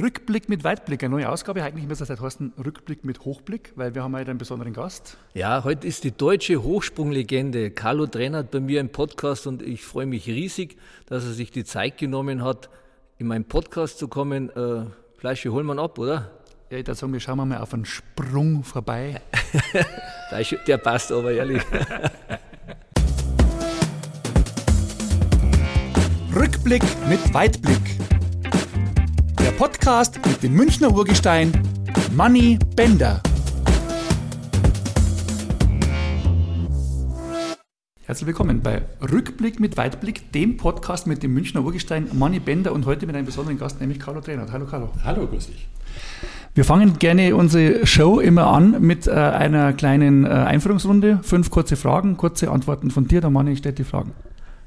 Rückblick mit Weitblick, eine neue Ausgabe. Eigentlich müsste das heißen Rückblick mit Hochblick, weil wir haben heute einen besonderen Gast. Ja, heute ist die deutsche Hochsprunglegende Carlo Trennert bei mir im Podcast und ich freue mich riesig, dass er sich die Zeit genommen hat, in meinen Podcast zu kommen. Äh, Fleische holen wir ab, oder? Ja, ich würde sagen, wir schauen mal auf einen Sprung vorbei. Der passt aber ehrlich. Rückblick mit Weitblick. Podcast mit dem Münchner Urgestein Manny Bender. Herzlich willkommen bei Rückblick mit Weitblick, dem Podcast mit dem Münchner Urgestein Manny Bender und heute mit einem besonderen Gast, nämlich Carlo Trainer. Hallo Carlo. Hallo, grüß dich. Wir fangen gerne unsere Show immer an mit äh, einer kleinen äh, Einführungsrunde. Fünf kurze Fragen, kurze Antworten von dir. Der Manni stellt die Fragen.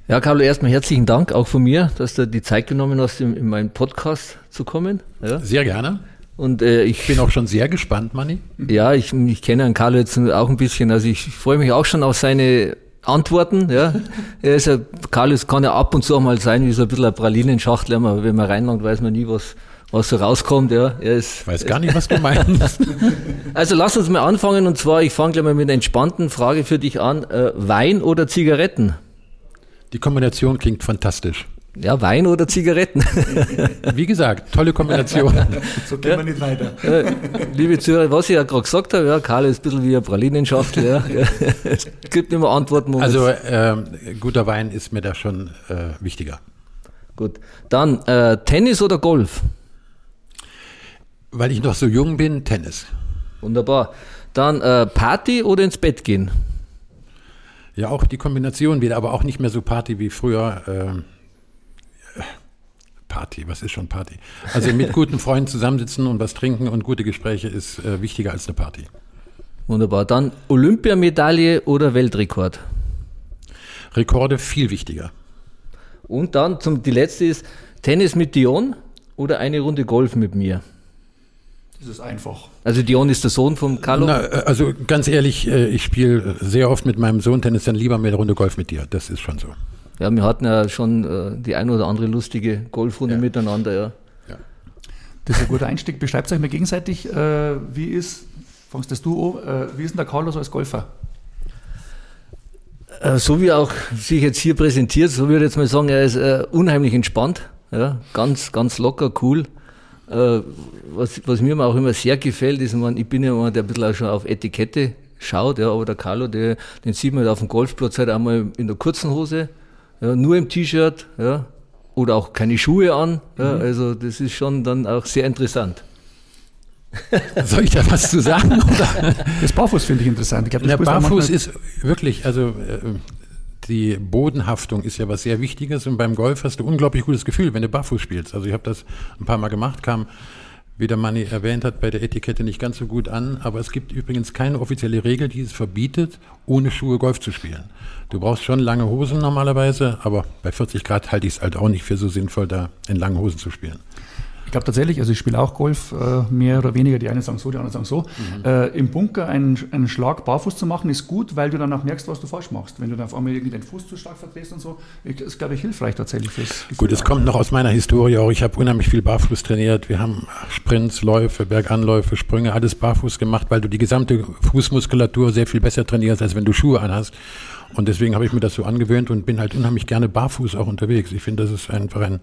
Ja, Carlo, erstmal herzlichen Dank auch von mir, dass du die Zeit genommen hast, in, in meinen Podcast zu kommen. Ja. Sehr gerne. Und äh, ich bin auch schon sehr gespannt, Manni. Ja, ich, ich kenne Herrn Carlo jetzt auch ein bisschen. Also ich freue mich auch schon auf seine Antworten. Ja. er ist ja, Carlo kann ja ab und zu auch mal sein wie so ein bisschen ein Pralinenschachtel, aber wenn man reinlangt, weiß man nie, was, was so rauskommt. Ja, er ist, ich weiß gar nicht, was du meinst. also lass uns mal anfangen und zwar, ich fange gleich mal mit einer entspannten Frage für dich an. Äh, Wein oder Zigaretten? Die Kombination klingt fantastisch. Ja, Wein oder Zigaretten. Wie gesagt, tolle Kombination. so gehen wir nicht weiter. Liebe Zuhörer, was ich ja gerade gesagt habe, ja, Karl ist ein bisschen wie ein Pralinenschachtel. Ja. Es gibt immer Antworten. Also ähm, guter Wein ist mir da schon äh, wichtiger. Gut. Dann äh, Tennis oder Golf? Weil ich noch so jung bin, Tennis. Wunderbar. Dann äh, Party oder ins Bett gehen? Ja, auch die Kombination wieder, aber auch nicht mehr so Party wie früher. Ähm, Party, was ist schon Party? Also mit guten Freunden zusammensitzen und was trinken und gute Gespräche ist äh, wichtiger als eine Party. Wunderbar. Dann Olympiamedaille oder Weltrekord? Rekorde viel wichtiger. Und dann zum, die letzte ist Tennis mit Dion oder eine Runde Golf mit mir? Ist einfach. Also Dion ist der Sohn von Carlo? Na, also ganz ehrlich, äh, ich spiele sehr oft mit meinem Sohn Tennis, dann lieber mehr eine Runde Golf mit dir. Das ist schon so. Ja, wir hatten ja schon äh, die ein oder andere lustige Golfrunde ja. miteinander, ja. ja. Das ist ein guter Einstieg. Beschreibt euch mal gegenseitig, äh, wie ist, fangst das du an, wie ist denn der Carlos als Golfer? so wie er auch sich jetzt hier präsentiert, so würde ich jetzt mal sagen, er ist unheimlich entspannt, ja, ganz, ganz locker, cool. Äh, was, was mir auch immer sehr gefällt, ist, man, ich bin ja jemand, der ein bisschen auch schon auf Etikette schaut, ja, aber der Carlo, der, den sieht man halt auf dem Golfplatz halt einmal in der kurzen Hose, ja, nur im T-Shirt, ja, oder auch keine Schuhe an. Ja, mhm. Also das ist schon dann auch sehr interessant. Soll ich da was zu sagen? Oder? Das Barfuß finde ich interessant. Ich glaub, der Barfuß ist wirklich, also äh, die Bodenhaftung ist ja was sehr Wichtiges und beim Golf hast du unglaublich gutes Gefühl, wenn du barfuß spielst. Also ich habe das ein paar Mal gemacht, kam, wie der Manni erwähnt hat, bei der Etikette nicht ganz so gut an, aber es gibt übrigens keine offizielle Regel, die es verbietet, ohne Schuhe Golf zu spielen. Du brauchst schon lange Hosen normalerweise, aber bei 40 Grad halte ich es halt auch nicht für so sinnvoll, da in langen Hosen zu spielen. Ich glaube tatsächlich, also ich spiele auch Golf, äh, mehr oder weniger, die einen sagen so, die anderen sagen so. Mhm. Äh, Im Bunker einen, einen Schlag barfuß zu machen, ist gut, weil du dann auch merkst, was du falsch machst. Wenn du dann auf einmal irgendwie den Fuß zu stark verdrehst und so, ist, glaube ich, hilfreich tatsächlich fürs Gefühl Gut, es kommt noch aus meiner Historie auch. Ich habe unheimlich viel barfuß trainiert. Wir haben Sprints, Läufe, Berganläufe, Sprünge, alles barfuß gemacht, weil du die gesamte Fußmuskulatur sehr viel besser trainierst, als wenn du Schuhe anhast. Und deswegen habe ich mir das so angewöhnt und bin halt unheimlich gerne barfuß auch unterwegs. Ich finde, das ist einfach ein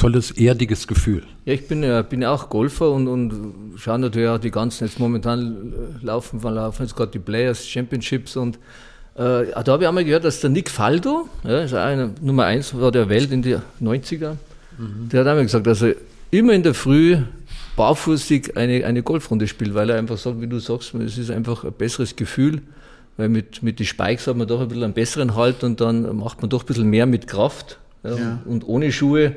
tolles, erdiges Gefühl. Ja, ich bin ja bin auch Golfer und, und schaue natürlich auch die ganzen, jetzt momentan laufen, laufen jetzt gerade die Players Championships und äh, da habe ich einmal gehört, dass der Nick Faldo, ja, ist einer, Nummer eins war der Welt in den 90er, mhm. der hat einmal gesagt, dass er immer in der Früh barfußig eine, eine Golfrunde spielt, weil er einfach sagt, wie du sagst, es ist einfach ein besseres Gefühl, weil mit, mit den Spikes hat man doch ein bisschen einen besseren Halt und dann macht man doch ein bisschen mehr mit Kraft. Ja, ja. Und ohne Schuhe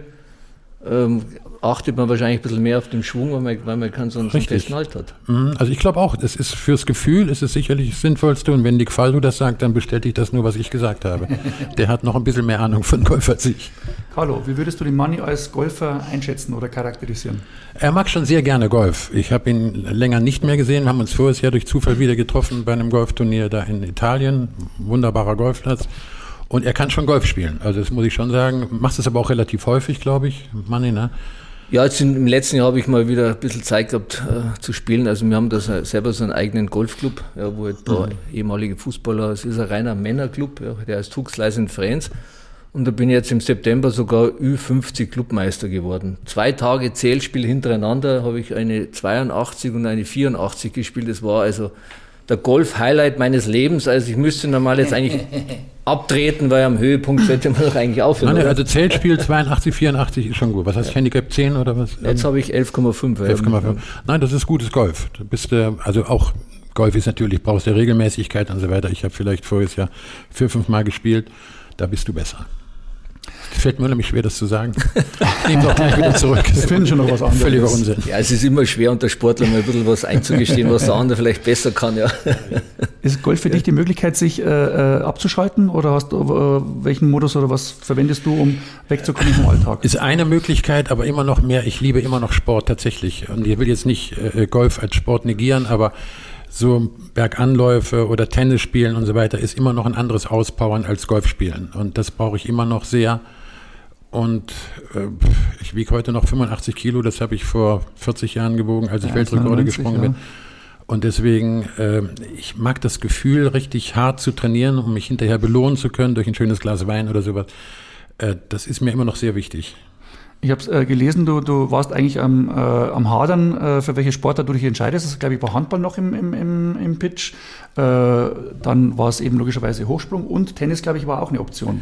ähm, achtet man wahrscheinlich ein bisschen mehr auf den Schwung, weil man, weil man keinen so einen festen Halt hat. Mhm. Also ich glaube auch, es ist fürs Gefühl ist es sicherlich das Sinnvollste und wenn Nick Faldo das sagt, dann bestätigt das nur, was ich gesagt habe. Der hat noch ein bisschen mehr Ahnung von Golf als ich. Carlo, wie würdest du den Manni als Golfer einschätzen oder charakterisieren? Er mag schon sehr gerne Golf. Ich habe ihn länger nicht mehr gesehen. Wir haben uns voriges Jahr durch Zufall wieder getroffen bei einem Golfturnier da in Italien. Wunderbarer Golfplatz. Und er kann schon Golf spielen. Also das muss ich schon sagen. Macht es aber auch relativ häufig, glaube ich, Manni, ne? Ja, jetzt im letzten Jahr habe ich mal wieder ein bisschen Zeit gehabt äh, zu spielen. Also wir haben da selber so einen eigenen Golfclub, ja, wo halt ein paar mhm. ehemalige Fußballer, es ist ein reiner Männerclub, ja, der heißt Huxleis in Friends. Und da bin ich jetzt im September sogar Ü50 Clubmeister geworden. Zwei Tage Zählspiel hintereinander habe ich eine 82 und eine 84 gespielt. Das war also der Golf-Highlight meines Lebens. Also ich müsste normal jetzt eigentlich abtreten, weil am Höhepunkt sollte man doch eigentlich aufhören. Nein, also Zeltspiel 82, 84 ist schon gut. Was heißt ja. Handicap 10 oder was? Jetzt habe ich 11,5. 11,5. Nein, das ist gutes Golf. Du bist äh, also auch Golf ist natürlich, brauchst du Regelmäßigkeit und so weiter. Ich habe vielleicht voriges Jahr vier, fünf Mal gespielt. Da bist du besser. Das fällt mir nämlich schwer, das zu sagen. Ich nehme doch gleich wieder zurück. Wir finden schon noch was anderes. Völliger Unsinn. Ja, es ist immer schwer unter Sportlern mal ein bisschen was einzugestehen, was der andere vielleicht besser kann, ja. Ist Golf für dich die Möglichkeit, sich äh, äh, abzuschalten oder hast du äh, welchen Modus oder was verwendest du, um wegzukommen vom Alltag? Ist eine Möglichkeit, aber immer noch mehr. Ich liebe immer noch Sport tatsächlich. Und ich will jetzt nicht äh, Golf als Sport negieren, aber so Berganläufe oder Tennis spielen und so weiter ist immer noch ein anderes Auspowern als Golf spielen. Und das brauche ich immer noch sehr. Und äh, ich wiege heute noch 85 Kilo, das habe ich vor 40 Jahren gewogen, als ich ja, Weltrekorde gesprungen ja. bin. Und deswegen, äh, ich mag das Gefühl, richtig hart zu trainieren, um mich hinterher belohnen zu können durch ein schönes Glas Wein oder sowas. Äh, das ist mir immer noch sehr wichtig. Ich habe äh, gelesen, du, du warst eigentlich am, äh, am Hadern, äh, für welche Sportart du dich entscheidest. Das ist, glaube ich, war Handball noch im, im, im, im Pitch. Äh, dann war es eben logischerweise Hochsprung und Tennis, glaube ich, war auch eine Option.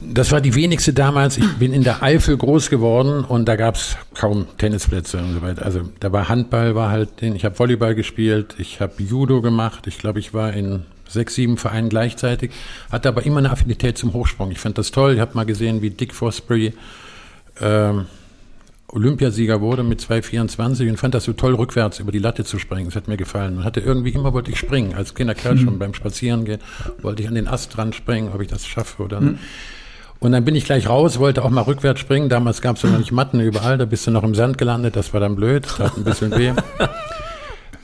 Das war die wenigste damals. Ich bin in der Eifel groß geworden und da gab es kaum Tennisplätze und so weiter. Also da war Handball, war halt, ich habe Volleyball gespielt, ich habe Judo gemacht. Ich glaube, ich war in sechs, sieben Vereinen gleichzeitig, hatte aber immer eine Affinität zum Hochsprung. Ich fand das toll. Ich habe mal gesehen, wie Dick Fosbury ähm, Olympiasieger wurde mit 2,24 und fand das so toll, rückwärts über die Latte zu springen. Das hat mir gefallen. Und hatte irgendwie immer wollte ich springen. Als kleiner Kerl mhm. schon beim Spazierengehen wollte ich an den Ast dran springen, ob ich das schaffe oder mhm. Und dann bin ich gleich raus, wollte auch mal rückwärts springen. Damals gab es noch nicht Matten überall, da bist du noch im Sand gelandet, das war dann blöd, das hat ein bisschen weh.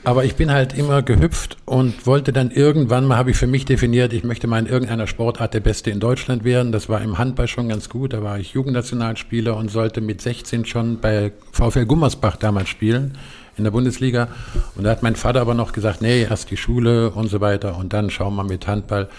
Aber ich bin halt immer gehüpft und wollte dann irgendwann mal, habe ich für mich definiert, ich möchte mal in irgendeiner Sportart der Beste in Deutschland werden. Das war im Handball schon ganz gut. Da war ich Jugendnationalspieler und sollte mit 16 schon bei VfL Gummersbach damals spielen in der Bundesliga. Und da hat mein Vater aber noch gesagt, nee, erst die Schule und so weiter und dann schauen wir mit Handball.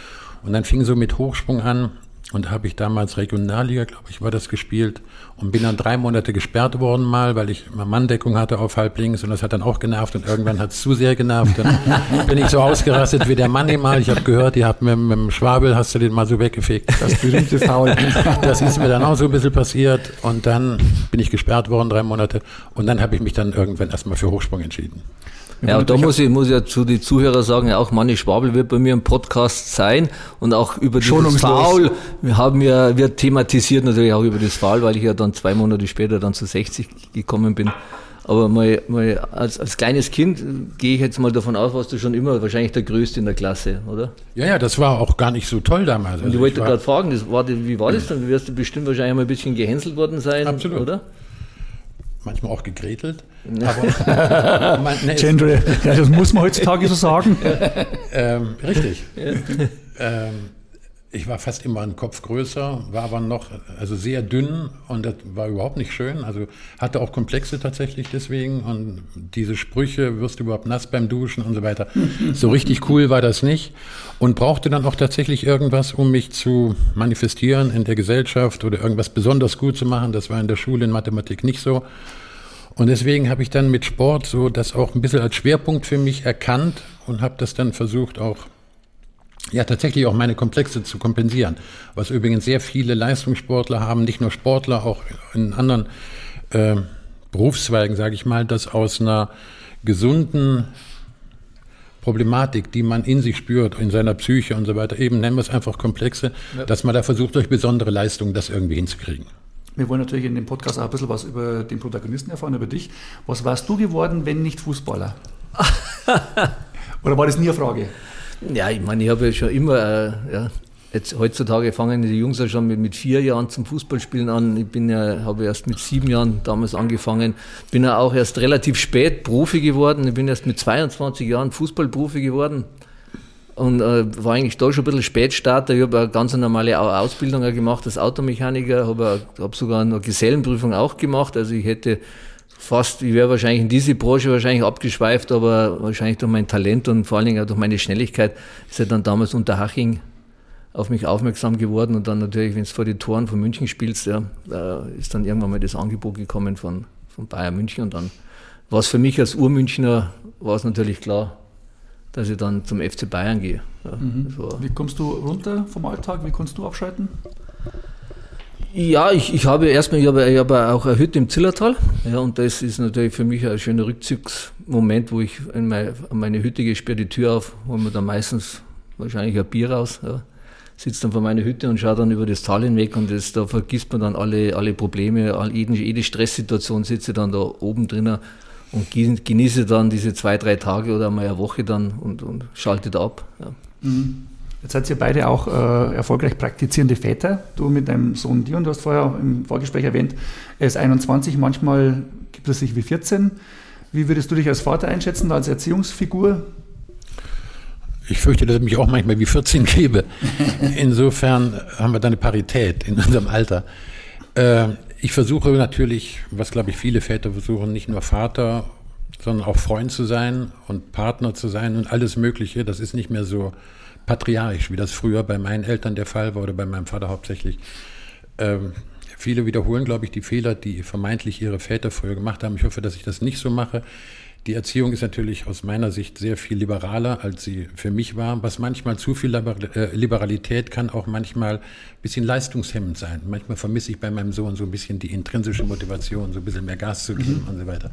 Und dann fing so mit Hochsprung an. Und da habe ich damals Regionalliga, glaube ich, war das gespielt und bin dann drei Monate gesperrt worden mal, weil ich mal Manndeckung hatte auf halb links und das hat dann auch genervt und irgendwann hat es zu sehr genervt. Dann bin ich so ausgerastet wie der Manni mal. Ich habe gehört, ihr habt mit, mit dem Schwabel, hast du den mal so weggefegt. Das berühmte Foul. Das ist mir dann auch so ein bisschen passiert und dann bin ich gesperrt worden, drei Monate und dann habe ich mich dann irgendwann erstmal für Hochsprung entschieden. Ja, und da muss ich, muss ich ja zu den Zuhörern sagen, auch Manni Schwabel wird bei mir im Podcast sein und auch über dieses Foul wir haben ja, wird thematisiert natürlich auch über das Foul, weil ich ja dann zwei Monate später dann zu 60 gekommen bin. Aber mal, mal als, als kleines Kind gehe ich jetzt mal davon aus, warst du schon immer wahrscheinlich der Größte in der Klasse, oder? Ja, ja, das war auch gar nicht so toll damals. Und ich also wollte gerade fragen, das war, wie war das dann? Du wirst du bestimmt wahrscheinlich mal ein bisschen gehänselt worden sein, Absolut. oder? Manchmal auch gegrätelt. Aber man, ne, Gender, ja, das muss man heutzutage so sagen. ähm, richtig. Ähm, ich war fast immer einen Kopf größer, war aber noch also sehr dünn und das war überhaupt nicht schön. Also hatte auch Komplexe tatsächlich deswegen und diese Sprüche, wirst du überhaupt nass beim Duschen und so weiter. So richtig cool war das nicht und brauchte dann auch tatsächlich irgendwas, um mich zu manifestieren in der Gesellschaft oder irgendwas besonders gut zu machen. Das war in der Schule in Mathematik nicht so. Und deswegen habe ich dann mit Sport so das auch ein bisschen als Schwerpunkt für mich erkannt und habe das dann versucht auch ja tatsächlich auch meine Komplexe zu kompensieren. Was übrigens sehr viele Leistungssportler haben, nicht nur Sportler, auch in anderen äh, Berufszweigen, sage ich mal, dass aus einer gesunden Problematik, die man in sich spürt, in seiner Psyche und so weiter, eben nennen wir es einfach Komplexe, ja. dass man da versucht, durch besondere Leistungen das irgendwie hinzukriegen. Wir wollen natürlich in dem Podcast auch ein bisschen was über den Protagonisten erfahren, über dich. Was warst du geworden, wenn nicht Fußballer? Oder war das nie eine Frage? Ja, ich meine, ich habe ja schon immer, äh, ja, jetzt heutzutage fangen die Jungs ja schon mit, mit vier Jahren zum Fußballspielen an. Ich bin ja, habe erst mit sieben Jahren damals angefangen, bin ja auch erst relativ spät Profi geworden. Ich bin erst mit 22 Jahren Fußballprofi geworden. Und äh, war eigentlich da schon ein bisschen Spätstarter. Ich habe eine ganz normale Ausbildung gemacht als Automechaniker, habe hab sogar eine Gesellenprüfung auch gemacht. Also ich hätte fast, ich wäre wahrscheinlich in diese Branche wahrscheinlich abgeschweift, aber wahrscheinlich durch mein Talent und vor allen Dingen auch durch meine Schnelligkeit ist er dann damals unter Haching auf mich aufmerksam geworden und dann natürlich, wenn es vor die Toren von München spielst, ja, ist dann irgendwann mal das Angebot gekommen von, von Bayern München und dann war es für mich als Urmünchner, war es natürlich klar, dass ich dann zum FC Bayern gehe. Ja, mhm. Wie kommst du runter vom Alltag? Wie kannst du abschalten? Ja, ich, ich habe erstmal, ich habe, ich habe auch eine Hütte im Zillertal. Ja, und das ist natürlich für mich ein schöner Rückzugsmoment, wo ich in meine, meine Hütte gehe, sperre die Tür auf, hole mir dann meistens wahrscheinlich ein Bier raus. Ja sitze dann vor meiner Hütte und schaue dann über das Tal hinweg und das, da vergisst man dann alle, alle Probleme, all, jede, jede Stresssituation, sitze dann da oben drinnen und genieße dann diese zwei, drei Tage oder mal eine Woche dann und, und schalte da ab. Ja. Mhm. Jetzt seid ihr beide auch äh, erfolgreich praktizierende Väter. Du mit deinem Sohn Dion, du hast vorher im Vorgespräch erwähnt, er ist 21, manchmal gibt es sich wie 14. Wie würdest du dich als Vater einschätzen, als Erziehungsfigur? Ich fürchte, dass ich mich auch manchmal wie 14 gebe. Insofern haben wir da eine Parität in unserem Alter. Äh, ich versuche natürlich, was glaube ich viele Väter versuchen, nicht nur Vater, sondern auch Freund zu sein und Partner zu sein und alles Mögliche. Das ist nicht mehr so patriarchisch, wie das früher bei meinen Eltern der Fall war oder bei meinem Vater hauptsächlich. Ähm, viele wiederholen, glaube ich, die Fehler, die vermeintlich ihre Väter früher gemacht haben. Ich hoffe, dass ich das nicht so mache. Die Erziehung ist natürlich aus meiner Sicht sehr viel liberaler, als sie für mich war. Was manchmal zu viel äh, Liberalität kann auch manchmal ein bisschen leistungshemmend sein. Manchmal vermisse ich bei meinem Sohn so ein bisschen die intrinsische Motivation, so ein bisschen mehr Gas zu geben mhm. und so weiter.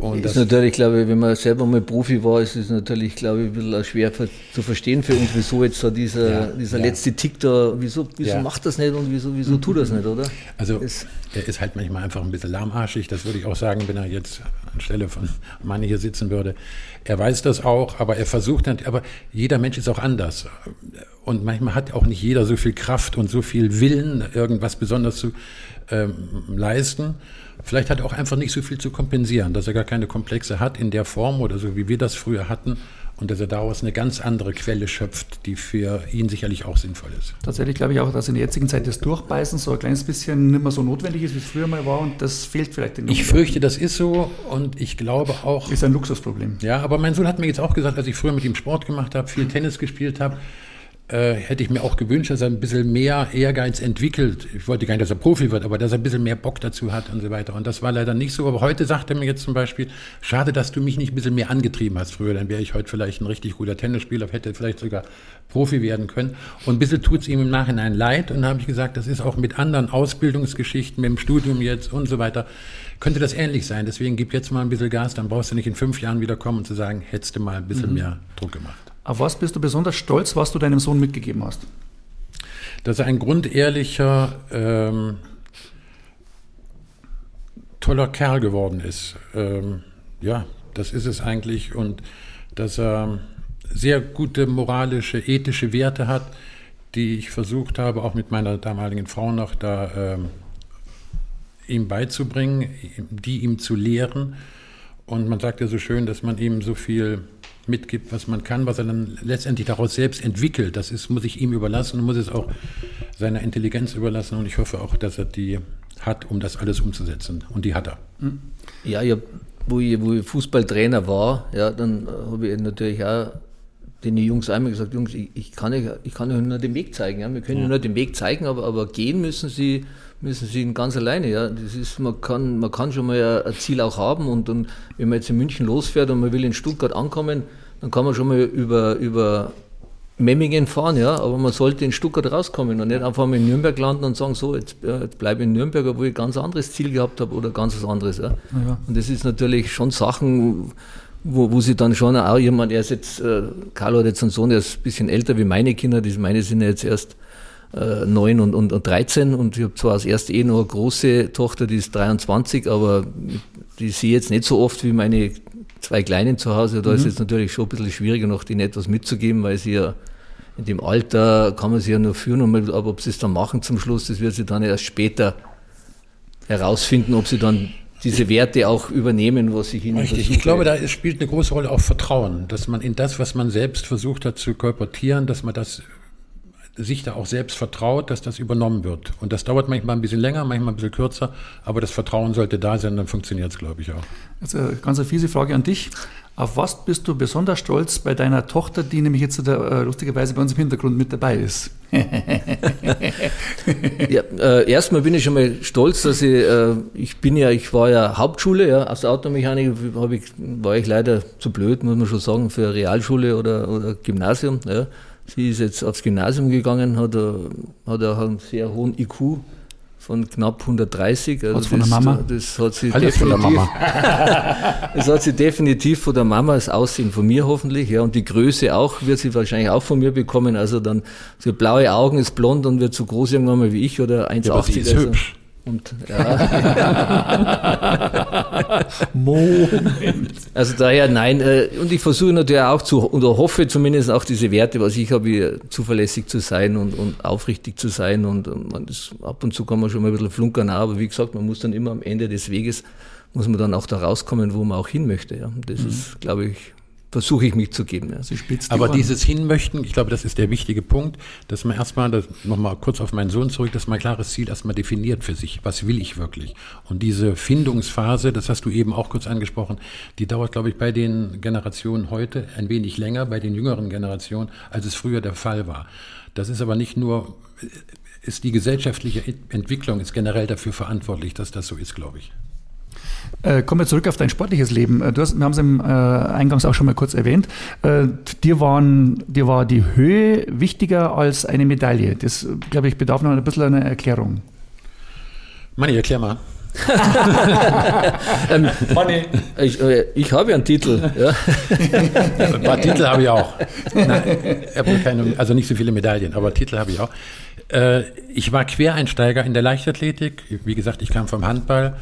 Und ist natürlich, glaube ich, wenn man selber mal Profi war, ist es natürlich, glaube ich, ein bisschen schwer zu verstehen für uns, wieso jetzt so dieser, ja, dieser ja. letzte Tick da, wieso, wieso ja. macht das nicht und wieso, wieso tut das nicht, oder? Also, es, er ist halt manchmal einfach ein bisschen lahmarschig, das würde ich auch sagen, wenn er jetzt anstelle von Manni hier sitzen würde. Er weiß das auch, aber er versucht dann, aber jeder Mensch ist auch anders. Und manchmal hat auch nicht jeder so viel Kraft und so viel Willen, irgendwas besonders zu ähm, leisten. Vielleicht hat er auch einfach nicht so viel zu kompensieren, dass er gar keine Komplexe hat in der Form oder so, wie wir das früher hatten und dass er daraus eine ganz andere Quelle schöpft, die für ihn sicherlich auch sinnvoll ist. Tatsächlich glaube ich auch, dass in der jetzigen Zeit das Durchbeißen so ein kleines bisschen nicht mehr so notwendig ist, wie es früher mal war und das fehlt vielleicht den Ich fürchte, das ist so und ich glaube auch... Ist ein Luxusproblem. Ja, aber mein Sohn hat mir jetzt auch gesagt, als ich früher mit ihm Sport gemacht habe, viel Tennis gespielt habe, äh, hätte ich mir auch gewünscht, dass er ein bisschen mehr Ehrgeiz entwickelt. Ich wollte gar nicht, dass er Profi wird, aber dass er ein bisschen mehr Bock dazu hat und so weiter. Und das war leider nicht so. Aber heute sagt er mir jetzt zum Beispiel, schade, dass du mich nicht ein bisschen mehr angetrieben hast früher. Dann wäre ich heute vielleicht ein richtig guter Tennisspieler, hätte vielleicht sogar Profi werden können. Und ein bisschen tut es ihm im Nachhinein leid. Und dann habe ich gesagt, das ist auch mit anderen Ausbildungsgeschichten, mit dem Studium jetzt und so weiter, könnte das ähnlich sein. Deswegen gib jetzt mal ein bisschen Gas, dann brauchst du nicht in fünf Jahren wieder kommen und zu sagen, hättest du mal ein bisschen mhm. mehr Druck gemacht. Auf was bist du besonders stolz, was du deinem Sohn mitgegeben hast? Dass er ein grundehrlicher, ähm, toller Kerl geworden ist. Ähm, ja, das ist es eigentlich. Und dass er sehr gute moralische, ethische Werte hat, die ich versucht habe, auch mit meiner damaligen Frau noch da ähm, ihm beizubringen, die ihm zu lehren. Und man sagt ja so schön, dass man ihm so viel mitgibt, was man kann, was er dann letztendlich daraus selbst entwickelt. Das ist, muss ich ihm überlassen und muss es auch seiner Intelligenz überlassen. Und ich hoffe auch, dass er die hat, um das alles umzusetzen. Und die hat er. Hm. Ja, ich hab, wo, ich, wo ich Fußballtrainer war, ja, dann habe ich natürlich auch den Jungs einmal gesagt, Jungs, ich, ich kann euch, ich kann euch nur den Weg zeigen. Ja. Wir können ja. nur den Weg zeigen, aber, aber gehen müssen sie, müssen sie ihn ganz alleine. Ja. Das ist, man, kann, man kann schon mal ein Ziel auch haben und, und wenn man jetzt in München losfährt und man will in Stuttgart ankommen, dann kann man schon mal über, über Memmingen fahren, ja, aber man sollte in Stuttgart rauskommen und nicht einfach mal in Nürnberg landen und sagen, so, jetzt, jetzt bleibe ich in Nürnberg, obwohl ich ein ganz anderes Ziel gehabt habe oder ganz was anderes. Ja. ja. Und das ist natürlich schon Sachen, wo, wo sie dann schon auch jemand, er ist jetzt, äh, Carlo hat jetzt einen Sohn, der ist ein bisschen älter wie meine Kinder, die, meine sind jetzt erst äh, 9 und, und, und 13 und ich habe zwar als erste eh noch eine große Tochter, die ist 23, aber die sehe ich jetzt nicht so oft wie meine zwei Kleinen zu Hause. Da mhm. ist es natürlich schon ein bisschen schwieriger, noch denen etwas mitzugeben, weil sie ja in dem Alter kann man sie ja nur führen, aber ob sie es dann machen zum Schluss, das wird sie dann erst später herausfinden, ob sie dann diese Werte auch übernehmen, was ich ihnen Richtig. Ich glaube, da spielt eine große Rolle auch Vertrauen, dass man in das, was man selbst versucht hat zu kolportieren, dass man das sich da auch selbst vertraut, dass das übernommen wird. Und das dauert manchmal ein bisschen länger, manchmal ein bisschen kürzer, aber das Vertrauen sollte da sein, dann funktioniert es, glaube ich, auch. Eine ganz eine fiese Frage an dich. Auf was bist du besonders stolz bei deiner Tochter, die nämlich jetzt äh, lustigerweise bei uns im Hintergrund mit dabei ist? ja, äh, erstmal bin ich schon mal stolz, dass ich, äh, ich bin ja, ich war ja Hauptschule, ja, aus der Automechanik ich, war ich leider zu blöd, muss man schon sagen, für Realschule oder, oder Gymnasium. Ja. Sie ist jetzt aufs Gymnasium gegangen, hat, hat auch einen sehr hohen IQ von knapp 130. Also von der Mama? Das hat sie Alles definitiv, von der Mama. das hat sie definitiv von der Mama, das Aussehen von mir hoffentlich, ja, und die Größe auch, wird sie wahrscheinlich auch von mir bekommen. Also dann, so blaue Augen, ist blond und wird so groß irgendwann mal wie ich oder 1,80. Ja, sie ist also. hübsch. Und, ja. Moment. Also daher nein. Äh, und ich versuche natürlich auch zu, oder hoffe zumindest auch diese Werte, was ich habe, zuverlässig zu sein und, und aufrichtig zu sein. Und, man, das, ab und zu kann man schon mal ein bisschen flunkern, aber wie gesagt, man muss dann immer am Ende des Weges, muss man dann auch da rauskommen, wo man auch hin möchte. Ja. Das mhm. ist, glaube ich, versuche ich mich zu geben. Sie Aber dieses Hinmöchten, ich glaube, das ist der wichtige Punkt, dass man erstmal, nochmal kurz auf meinen Sohn zurück, dass man ein klares Ziel erstmal definiert für sich. Was will ich wirklich? Und diese Findungsphase, das hast du eben auch kurz angesprochen, die dauert, glaube ich, bei den Generationen heute ein wenig länger, bei den jüngeren Generationen, als es früher der Fall war. Das ist aber nicht nur, ist die gesellschaftliche Entwicklung ist generell dafür verantwortlich, dass das so ist, glaube ich. Äh, kommen wir zurück auf dein sportliches Leben. Äh, du hast, wir haben es im äh, Eingangs auch schon mal kurz erwähnt. Äh, dir, waren, dir war die Höhe wichtiger als eine Medaille. Das, glaube ich, bedarf noch ein bisschen einer Erklärung. Manni, erklär mal. ähm, ich, äh, ich, habe ja einen Titel. Ja. Ein paar Titel habe ich auch. Nein, keine, also nicht so viele Medaillen, aber Titel habe ich auch. Äh, ich war Quereinsteiger in der Leichtathletik. Wie gesagt, ich kam vom Handball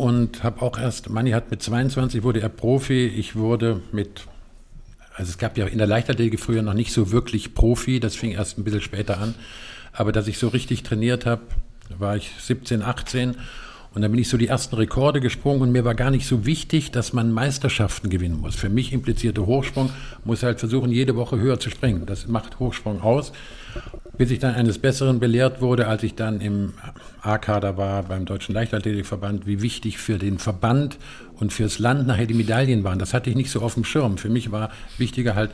und habe auch erst, Manni hat mit 22 wurde er Profi, ich wurde mit, also es gab ja in der Leichtathletik früher noch nicht so wirklich Profi, das fing erst ein bisschen später an, aber dass ich so richtig trainiert habe, war ich 17, 18 und dann bin ich so die ersten Rekorde gesprungen und mir war gar nicht so wichtig, dass man Meisterschaften gewinnen muss. Für mich implizierte Hochsprung, muss halt versuchen, jede Woche höher zu springen. Das macht Hochsprung aus. Bis ich dann eines Besseren belehrt wurde, als ich dann im A-Kader war beim Deutschen Leichtathletikverband, wie wichtig für den Verband und fürs Land nachher die Medaillen waren. Das hatte ich nicht so auf dem Schirm. Für mich war wichtiger halt,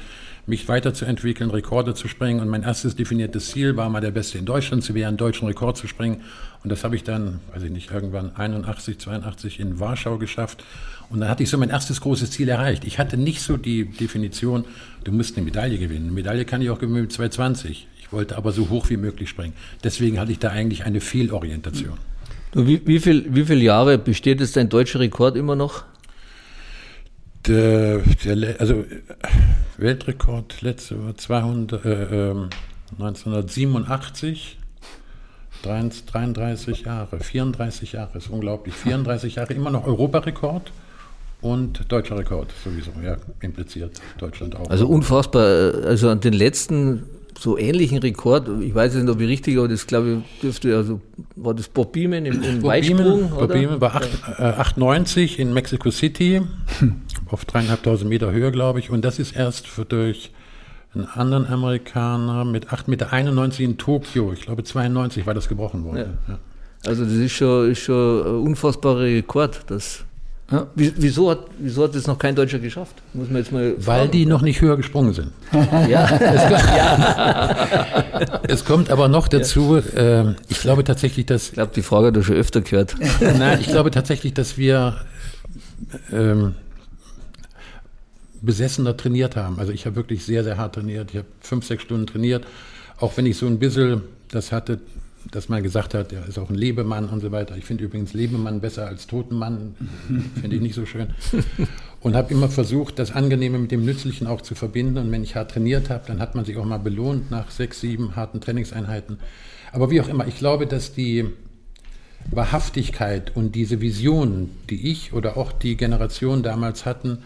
mich weiterzuentwickeln, Rekorde zu springen. Und mein erstes definiertes Ziel war mal der Beste in Deutschland zu werden, einen deutschen Rekord zu springen. Und das habe ich dann, weiß ich nicht, irgendwann 81, 82 in Warschau geschafft. Und dann hatte ich so mein erstes großes Ziel erreicht. Ich hatte nicht so die Definition, du musst eine Medaille gewinnen. Eine Medaille kann ich auch gewinnen mit 220. Ich wollte aber so hoch wie möglich springen. Deswegen hatte ich da eigentlich eine Fehlorientation. Wie, wie, viel, wie viele Jahre besteht jetzt dein deutscher Rekord immer noch? Der, der, also Weltrekord letzte war 200, äh, äh, 1987, 33 Jahre, 34 Jahre, ist unglaublich, 34 Jahre, immer noch Europarekord und deutscher Rekord sowieso, ja, impliziert Deutschland auch. Also unfassbar, also an den letzten so ähnlichen Rekord, ich weiß nicht, ob ich richtig, aber das glaube ich dürfte, also war das Bob Beeman im, im Bob Weitsprung? Bob Beeman war 8, äh, 98 in Mexico City, auf dreieinhalbtausend Meter Höhe, glaube ich, und das ist erst für, durch einen anderen Amerikaner mit 8,91 Meter in Tokio, ich glaube 92 war das gebrochen worden. Ja. Ja. Also das ist schon, ist schon ein unfassbarer Rekord, das ja, wieso, hat, wieso hat das noch kein Deutscher geschafft? Muss man jetzt mal Weil fragen. die noch nicht höher gesprungen sind. ja. Es, kommt, ja. es kommt aber noch dazu, äh, ich glaube tatsächlich, dass... Ich glaube, die Frage hat du schon öfter gehört. Nein, ich glaube tatsächlich, dass wir ähm, besessener trainiert haben. Also ich habe wirklich sehr, sehr hart trainiert. Ich habe fünf, sechs Stunden trainiert. Auch wenn ich so ein bisschen das hatte, dass man gesagt hat, er ist auch ein Lebemann und so weiter. Ich finde übrigens Lebemann besser als Totenmann, finde ich nicht so schön. Und habe immer versucht, das Angenehme mit dem Nützlichen auch zu verbinden. Und wenn ich hart trainiert habe, dann hat man sich auch mal belohnt nach sechs, sieben harten Trainingseinheiten. Aber wie auch immer, ich glaube, dass die Wahrhaftigkeit und diese Vision, die ich oder auch die Generation damals hatten,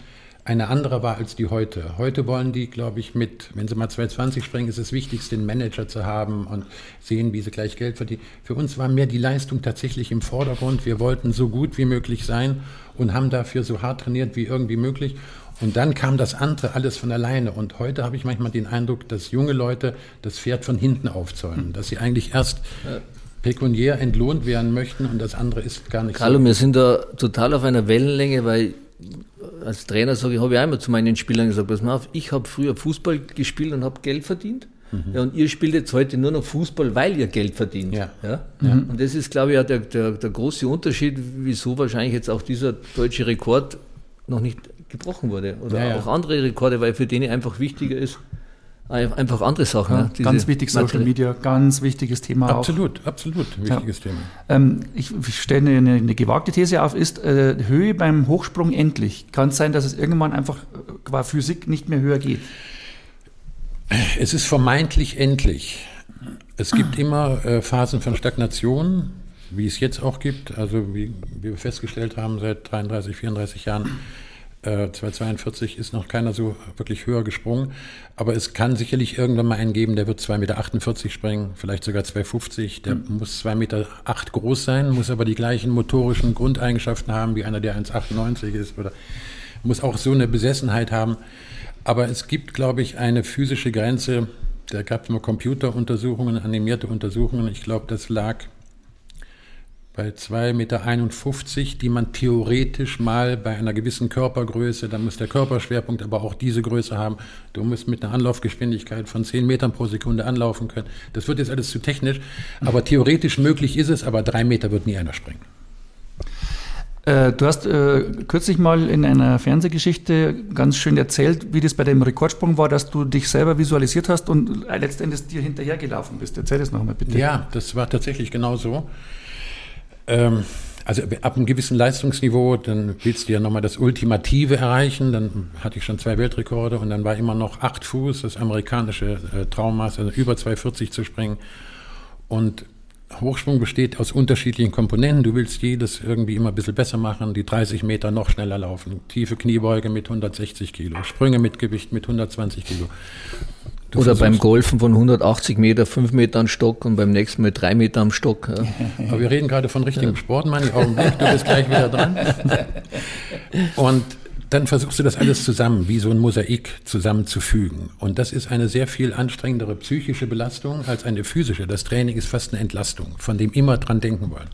eine andere war als die heute. Heute wollen die, glaube ich, mit, wenn sie mal 220 springen, ist es wichtig, den Manager zu haben und sehen, wie sie gleich Geld verdienen. Für uns war mehr die Leistung tatsächlich im Vordergrund. Wir wollten so gut wie möglich sein und haben dafür so hart trainiert wie irgendwie möglich. Und dann kam das andere alles von alleine. Und heute habe ich manchmal den Eindruck, dass junge Leute das Pferd von hinten aufzäumen, dass sie eigentlich erst pekuniär entlohnt werden möchten und das andere ist gar nicht Carlo, so. wir sind da total auf einer Wellenlänge, weil als Trainer sage ich, habe ich einmal zu meinen Spielern gesagt, pass mal auf, ich habe früher Fußball gespielt und habe Geld verdient. Mhm. Ja, und ihr spielt jetzt heute nur noch Fußball, weil ihr Geld verdient. Ja. Ja? Mhm. Und das ist, glaube ich, auch der, der, der große Unterschied, wieso wahrscheinlich jetzt auch dieser deutsche Rekord noch nicht gebrochen wurde. Oder ja, auch andere Rekorde, weil für den einfach wichtiger ist, einfach andere Sachen. Ja, ja, ganz wichtig, Social Materie. Media, ganz wichtiges Thema absolut, auch. Absolut, wichtiges ja. Thema. Ähm, ich, ich stelle eine, eine, gewagte These auf, ist äh, Höhe beim Hochsprung endlich? Kann es sein, dass es irgendwann einfach äh, qua Physik nicht mehr höher geht? Es ist vermeintlich endlich. Es gibt immer äh, Phasen von Stagnation, wie es jetzt auch gibt. Also wie, wie wir festgestellt haben seit 33, 34 Jahren 242 äh, ist noch keiner so wirklich höher gesprungen. Aber es kann sicherlich irgendwann mal einen geben, der wird 2,48 Meter springen, vielleicht sogar 2,50. Der mhm. muss 2,8 Meter groß sein, muss aber die gleichen motorischen Grundeigenschaften haben wie einer, der 1,98 ist oder muss auch so eine Besessenheit haben. Aber es gibt, glaube ich, eine physische Grenze. Da gab es mal Computeruntersuchungen, animierte Untersuchungen. Ich glaube, das lag bei 2,51 Meter, die man theoretisch mal bei einer gewissen Körpergröße, dann muss der Körperschwerpunkt aber auch diese Größe haben. Du musst mit einer Anlaufgeschwindigkeit von 10 Metern pro Sekunde anlaufen können. Das wird jetzt alles zu technisch, aber theoretisch möglich ist es, aber drei Meter wird nie einer springen. Äh, du hast äh, kürzlich mal in einer Fernsehgeschichte ganz schön erzählt, wie das bei dem Rekordsprung war, dass du dich selber visualisiert hast und letztendlich dir hinterhergelaufen bist. Erzähl das nochmal bitte. Ja, das war tatsächlich genau so. Ähm, also ab einem gewissen Leistungsniveau, dann willst du ja nochmal das Ultimative erreichen. Dann hatte ich schon zwei Weltrekorde und dann war immer noch acht Fuß, das amerikanische äh, Traummaß, also über 240 zu springen. Und Hochsprung besteht aus unterschiedlichen Komponenten. Du willst jedes irgendwie immer ein bisschen besser machen, die 30 Meter noch schneller laufen, tiefe Kniebeuge mit 160 Kilo, Sprünge mit Gewicht mit 120 Kilo. Du Oder beim Golfen von 180 Meter, 5 Meter am Stock und beim nächsten Mal 3 Meter am Stock. Ja. Aber wir reden gerade von richtigem Sport, Manni. Augenblick, du bist gleich wieder dran. Und dann versuchst du das alles zusammen, wie so ein Mosaik zusammenzufügen. Und das ist eine sehr viel anstrengendere psychische Belastung als eine physische. Das Training ist fast eine Entlastung, von dem immer dran denken wollen.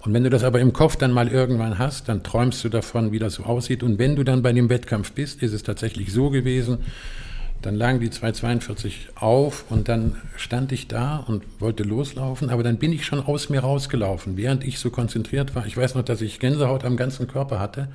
Und wenn du das aber im Kopf dann mal irgendwann hast, dann träumst du davon, wie das so aussieht. Und wenn du dann bei dem Wettkampf bist, ist es tatsächlich so gewesen, dann lagen die 2,42 auf und dann stand ich da und wollte loslaufen, aber dann bin ich schon aus mir rausgelaufen, während ich so konzentriert war. Ich weiß noch, dass ich Gänsehaut am ganzen Körper hatte,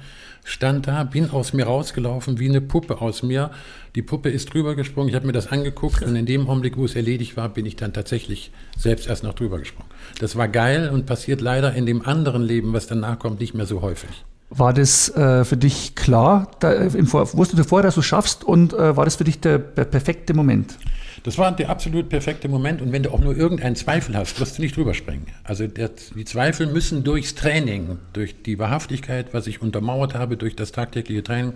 stand da, bin aus mir rausgelaufen wie eine Puppe aus mir. Die Puppe ist drüber gesprungen, ich habe mir das angeguckt und in dem Augenblick, wo es erledigt war, bin ich dann tatsächlich selbst erst noch drüber gesprungen. Das war geil und passiert leider in dem anderen Leben, was danach kommt, nicht mehr so häufig. War das äh, für dich klar? Da, im Vor wusstest du vorher, dass du es schaffst und äh, war das für dich der, der, perfekte Moment? Das war der absolut perfekte Moment und wenn du auch nur irgendeinen Zweifel hast, wirst du nicht drüber springen. Also der, die Zweifel müssen durchs Training, durch die Wahrhaftigkeit, was ich untermauert habe, durch das tagtägliche Training,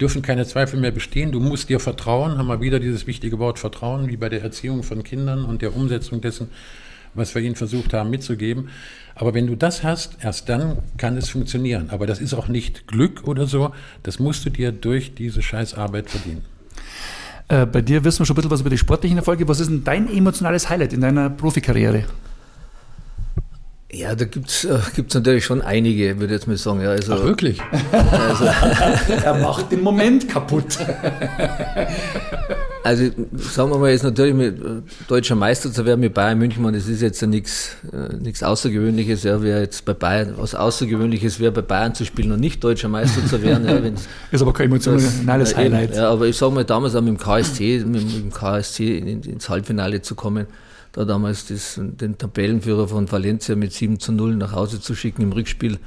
dürfen keine Zweifel mehr bestehen. Du musst dir vertrauen, haben wir wieder dieses wichtige Wort Vertrauen, wie bei der Erziehung von Kindern und der Umsetzung dessen, was wir ihnen versucht haben mitzugeben. Aber wenn du das hast, erst dann kann es funktionieren. Aber das ist auch nicht Glück oder so. Das musst du dir durch diese Scheißarbeit verdienen. Äh, bei dir wissen wir schon ein bisschen was über die sportlichen Erfolge. Was ist denn dein emotionales Highlight in deiner Profikarriere? Ja, da gibt's äh, gibt's natürlich schon einige, würde ich jetzt mal sagen. Ja, also, Ach, wirklich? Also, er macht den Moment kaputt. Also sagen wir mal, jetzt natürlich mit äh, deutscher Meister zu werden mit Bayern München, das ist jetzt ja nichts äh, nichts Außergewöhnliches. Ja, wäre jetzt bei Bayern was Außergewöhnliches wäre bei Bayern zu spielen und nicht deutscher Meister zu werden. Ja, ist aber kein emotionales Highlight. Ja, aber ich sage mal damals auch mit dem KSC, mit dem KSC ins Halbfinale zu kommen da damals das, den Tabellenführer von Valencia mit 7 zu 0 nach Hause zu schicken im Rückspiel.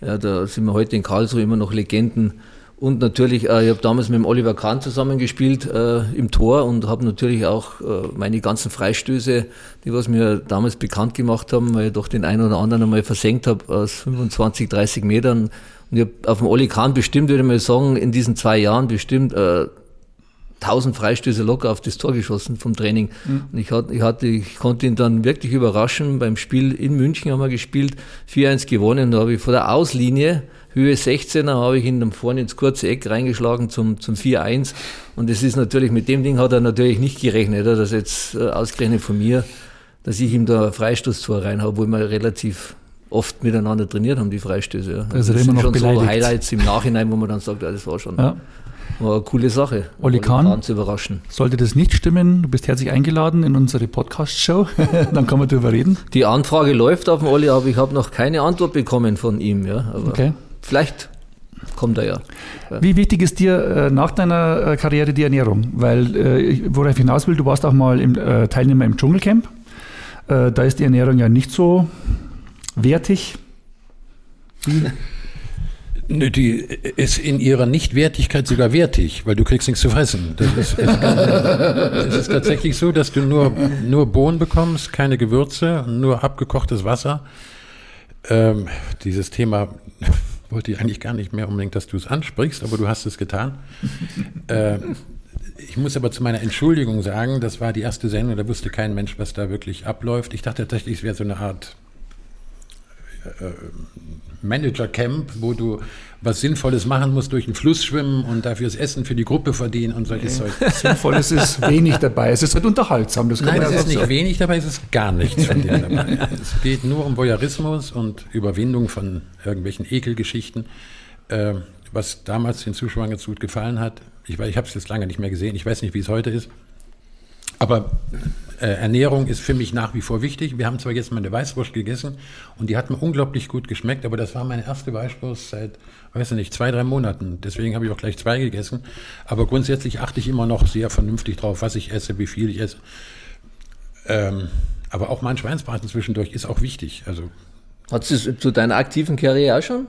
Ja, da sind wir heute in Karlsruhe immer noch Legenden. Und natürlich, äh, ich habe damals mit dem Oliver Kahn zusammengespielt äh, im Tor und habe natürlich auch äh, meine ganzen Freistöße, die was mir damals bekannt gemacht haben, weil ich doch den einen oder anderen einmal versenkt habe aus 25, 30 Metern. Und ich habe auf dem Oli Kahn bestimmt, würde ich mal sagen, in diesen zwei Jahren bestimmt äh, 1000 Freistöße locker auf das Tor geschossen vom Training. Mhm. Und ich, hatte, ich, hatte, ich konnte ihn dann wirklich überraschen. Beim Spiel in München haben wir gespielt, 4-1 gewonnen. Da habe ich vor der Auslinie Höhe 16er habe ich ihn dann vorne ins kurze Eck reingeschlagen zum, zum 4-1. Und das ist natürlich, mit dem Ding hat er natürlich nicht gerechnet, dass jetzt äh, ausgerechnet von mir, dass ich ihm da Freistoßtor reinhabe, wo wir relativ oft miteinander trainiert haben, die Freistöße. Ja. Also das sind schon beleidigt. so Highlights im Nachhinein, wo man dann sagt, das war schon ja. war eine coole Sache. Olli Kahn, zu überraschen. sollte das nicht stimmen, du bist herzlich eingeladen in unsere Podcast-Show, dann kann man darüber reden. Die Anfrage läuft auf dem Olli, aber ich habe noch keine Antwort bekommen von ihm. Ja. Aber okay. Vielleicht kommt er ja. Wie wichtig ist dir äh, nach deiner äh, Karriere die Ernährung? Weil, äh, worauf ich hinaus will, du warst auch mal im, äh, Teilnehmer im Dschungelcamp. Äh, da ist die Ernährung ja nicht so wertig. Nö, die ist in ihrer Nichtwertigkeit sogar wertig, weil du kriegst nichts zu fressen. Das ist, es, es ist tatsächlich so, dass du nur, nur Bohnen bekommst, keine Gewürze, nur abgekochtes Wasser. Ähm, dieses Thema wollte ich eigentlich gar nicht mehr unbedingt, dass du es ansprichst, aber du hast es getan. äh, ich muss aber zu meiner Entschuldigung sagen, das war die erste Sendung, da wusste kein Mensch, was da wirklich abläuft. Ich dachte tatsächlich, es wäre so eine Art äh, Manager-Camp, wo du was Sinnvolles machen musst, durch den Fluss schwimmen und dafür das Essen für die Gruppe verdienen und solches Zeug. Sinnvolles ist wenig dabei. Es ist halt unterhaltsam. Das Nein, es ist nicht wenig dabei, es ist gar nichts von dem dabei. Es geht nur um Voyeurismus und Überwindung von irgendwelchen Ekelgeschichten. Äh, was damals den Zuschauern ganz gut gefallen hat. Ich, ich habe es jetzt lange nicht mehr gesehen. Ich weiß nicht, wie es heute ist. Aber äh, Ernährung ist für mich nach wie vor wichtig. Wir haben zwar jetzt mal eine Weißwurst gegessen und die hat mir unglaublich gut geschmeckt, aber das war meine erste Weißwurst seit, weiß ich nicht, zwei, drei Monaten. Deswegen habe ich auch gleich zwei gegessen. Aber grundsätzlich achte ich immer noch sehr vernünftig drauf, was ich esse, wie viel ich esse. Ähm, aber auch mein Schweinsbraten zwischendurch ist auch wichtig. Also Hat es zu deiner aktiven Karriere auch schon?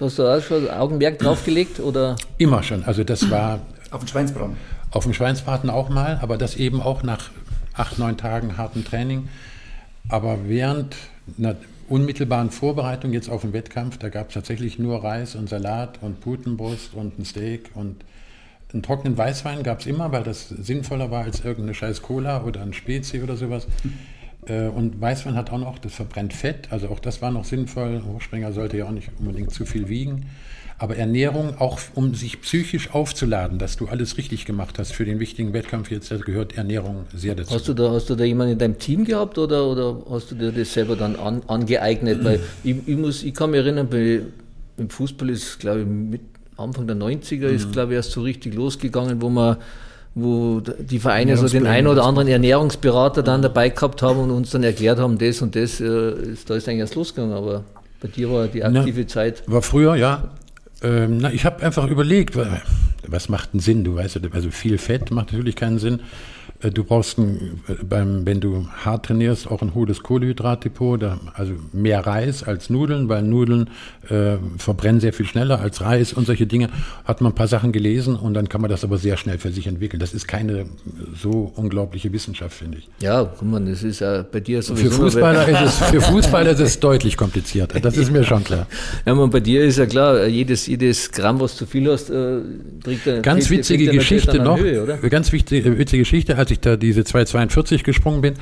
Hast du auch schon Augenmerk draufgelegt? Oder? Immer schon. Also das war. Auf den Schweinsbraten? Auf dem Schweinsbraten auch mal, aber das eben auch nach acht, neun Tagen harten Training. Aber während einer unmittelbaren Vorbereitung jetzt auf den Wettkampf, da gab es tatsächlich nur Reis und Salat und Putenbrust und ein Steak und einen trockenen Weißwein gab es immer, weil das sinnvoller war als irgendeine scheiß Cola oder ein Spezi oder sowas. Äh, und Weißwein hat auch noch, das verbrennt Fett, also auch das war noch sinnvoll. Hochspringer sollte ja auch nicht unbedingt zu viel wiegen. Aber Ernährung auch, um sich psychisch aufzuladen, dass du alles richtig gemacht hast für den wichtigen Wettkampf jetzt, da gehört Ernährung sehr dazu. Hast du da, hast du da jemanden in deinem Team gehabt oder, oder hast du dir das selber dann an, angeeignet? Weil ich, ich, muss, ich kann mich erinnern, bei, im Fußball ist, glaube ich, mit Anfang der 90er mhm. ist, glaube ich, erst so richtig losgegangen, wo man wo die Vereine so den einen oder anderen Ernährungsberater dann dabei gehabt haben und uns dann erklärt haben, das und das, äh, ist, da ist eigentlich erst losgegangen, aber bei dir war die aktive Na, Zeit. War früher, ja. Ähm, na, ich habe einfach überlegt, was macht einen Sinn? Du weißt, also viel Fett macht natürlich keinen Sinn. Äh, du brauchst, ein, beim, wenn du hart trainierst, auch ein hohes Kohlenhydratdepot, also mehr Reis als Nudeln, weil Nudeln äh, verbrennen sehr viel schneller als Reis und solche Dinge. Hat man ein paar Sachen gelesen und dann kann man das aber sehr schnell für sich entwickeln. Das ist keine so unglaubliche Wissenschaft, finde ich. Ja, guck mal, das ist ja bei dir so. Für Fußballer, ist es, für Fußballer ist es deutlich komplizierter, das ist mir schon klar. Ja, man, bei dir ist ja klar, jedes, jedes Gramm, was du viel hast, äh, trägt dann Ganz witzige Geschichte noch, Höhe, ganz witzige, witzige Geschichte, als ich da diese 242 gesprungen bin,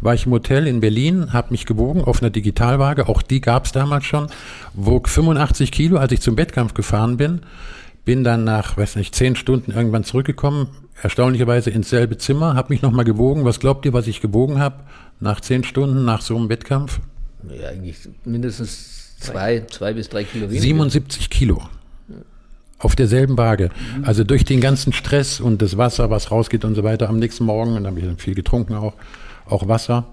war ich im Hotel in Berlin, habe mich gewogen auf einer Digitalwaage, auch die gab es damals schon, wog 85 Kilo, als ich zum Wettkampf gefahren bin, bin dann nach, weiß nicht, zehn Stunden irgendwann zurückgekommen, erstaunlicherweise ins selbe Zimmer, habe mich nochmal gewogen. Was glaubt ihr, was ich gewogen habe nach zehn Stunden nach so einem Wettkampf? Ja, eigentlich mindestens zwei, zwei bis drei Kilo weniger. 77 Kilo auf derselben Waage. Also durch den ganzen Stress und das Wasser, was rausgeht und so weiter, am nächsten Morgen, und dann habe ich viel getrunken auch, auch Wasser,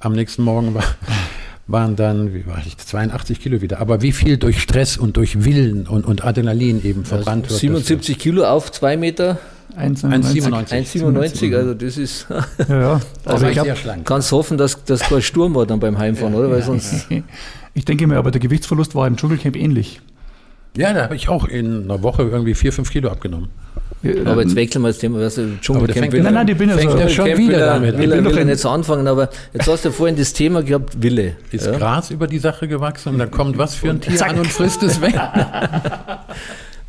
am nächsten Morgen war, waren dann, wie war ich, 82 Kilo wieder. Aber wie viel durch Stress und durch Willen und, und Adrenalin eben verbrannt also 77 wird. Kilo auf zwei Meter? 1,97. 1,97, also das ist. ja, ja. Also, ich glaub, kannst hoffen, dass das kein Sturm war dann beim Heimfahren, ja, oder? Weil sonst ich denke mir, aber der Gewichtsverlust war im Dschungelcamp ähnlich. Ja, da habe ich auch in einer Woche irgendwie vier, fünf Kilo abgenommen. Aber jetzt wechseln wir das Thema. Weißt du, Dschungelcamp will, nein, nein, die bin ja so. ja schon wieder will, damit. Will, Ich will, bin will doch nicht so anfangen, aber jetzt hast du vorhin das Thema gehabt, Wille. Ist ja? Gras über die Sache gewachsen und dann kommt was für ein Tier zack. an und frisst es weg.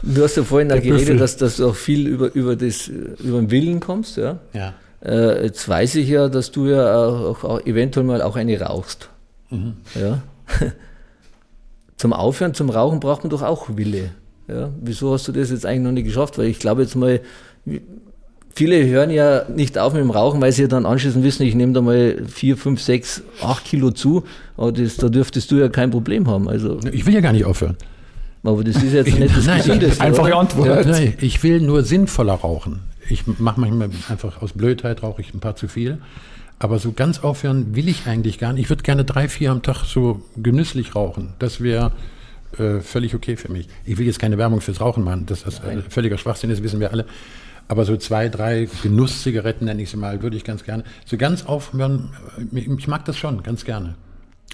Du hast ja vorhin auch geredet, dass, dass du auch viel über, über, das, über den Willen kommst. Ja? Ja. Äh, jetzt weiß ich ja, dass du ja auch, auch eventuell mal auch eine rauchst. Mhm. Ja? Zum Aufhören, zum Rauchen braucht man doch auch Wille. Ja? Wieso hast du das jetzt eigentlich noch nicht geschafft? Weil ich glaube jetzt mal, viele hören ja nicht auf mit dem Rauchen, weil sie ja dann anschließend wissen, ich nehme da mal vier, fünf, sechs, acht Kilo zu. Aber das, da dürftest du ja kein Problem haben. Also, Ich will ja gar nicht aufhören. aber das ist jetzt nicht das Nein, Gesündeste. Einfache oder? Antwort. Nein, ich will nur sinnvoller rauchen. Ich mache manchmal einfach aus Blödheit rauche ich ein paar zu viel. Aber so ganz aufhören will ich eigentlich gar nicht. Ich würde gerne drei, vier am Tag so genüsslich rauchen. Das wäre äh, völlig okay für mich. Ich will jetzt keine Werbung fürs Rauchen machen. Das ist äh, völliger Schwachsinn, das wissen wir alle. Aber so zwei, drei Genusszigaretten nenne ich sie mal, würde ich ganz gerne. So ganz aufhören, äh, ich, ich mag das schon, ganz gerne.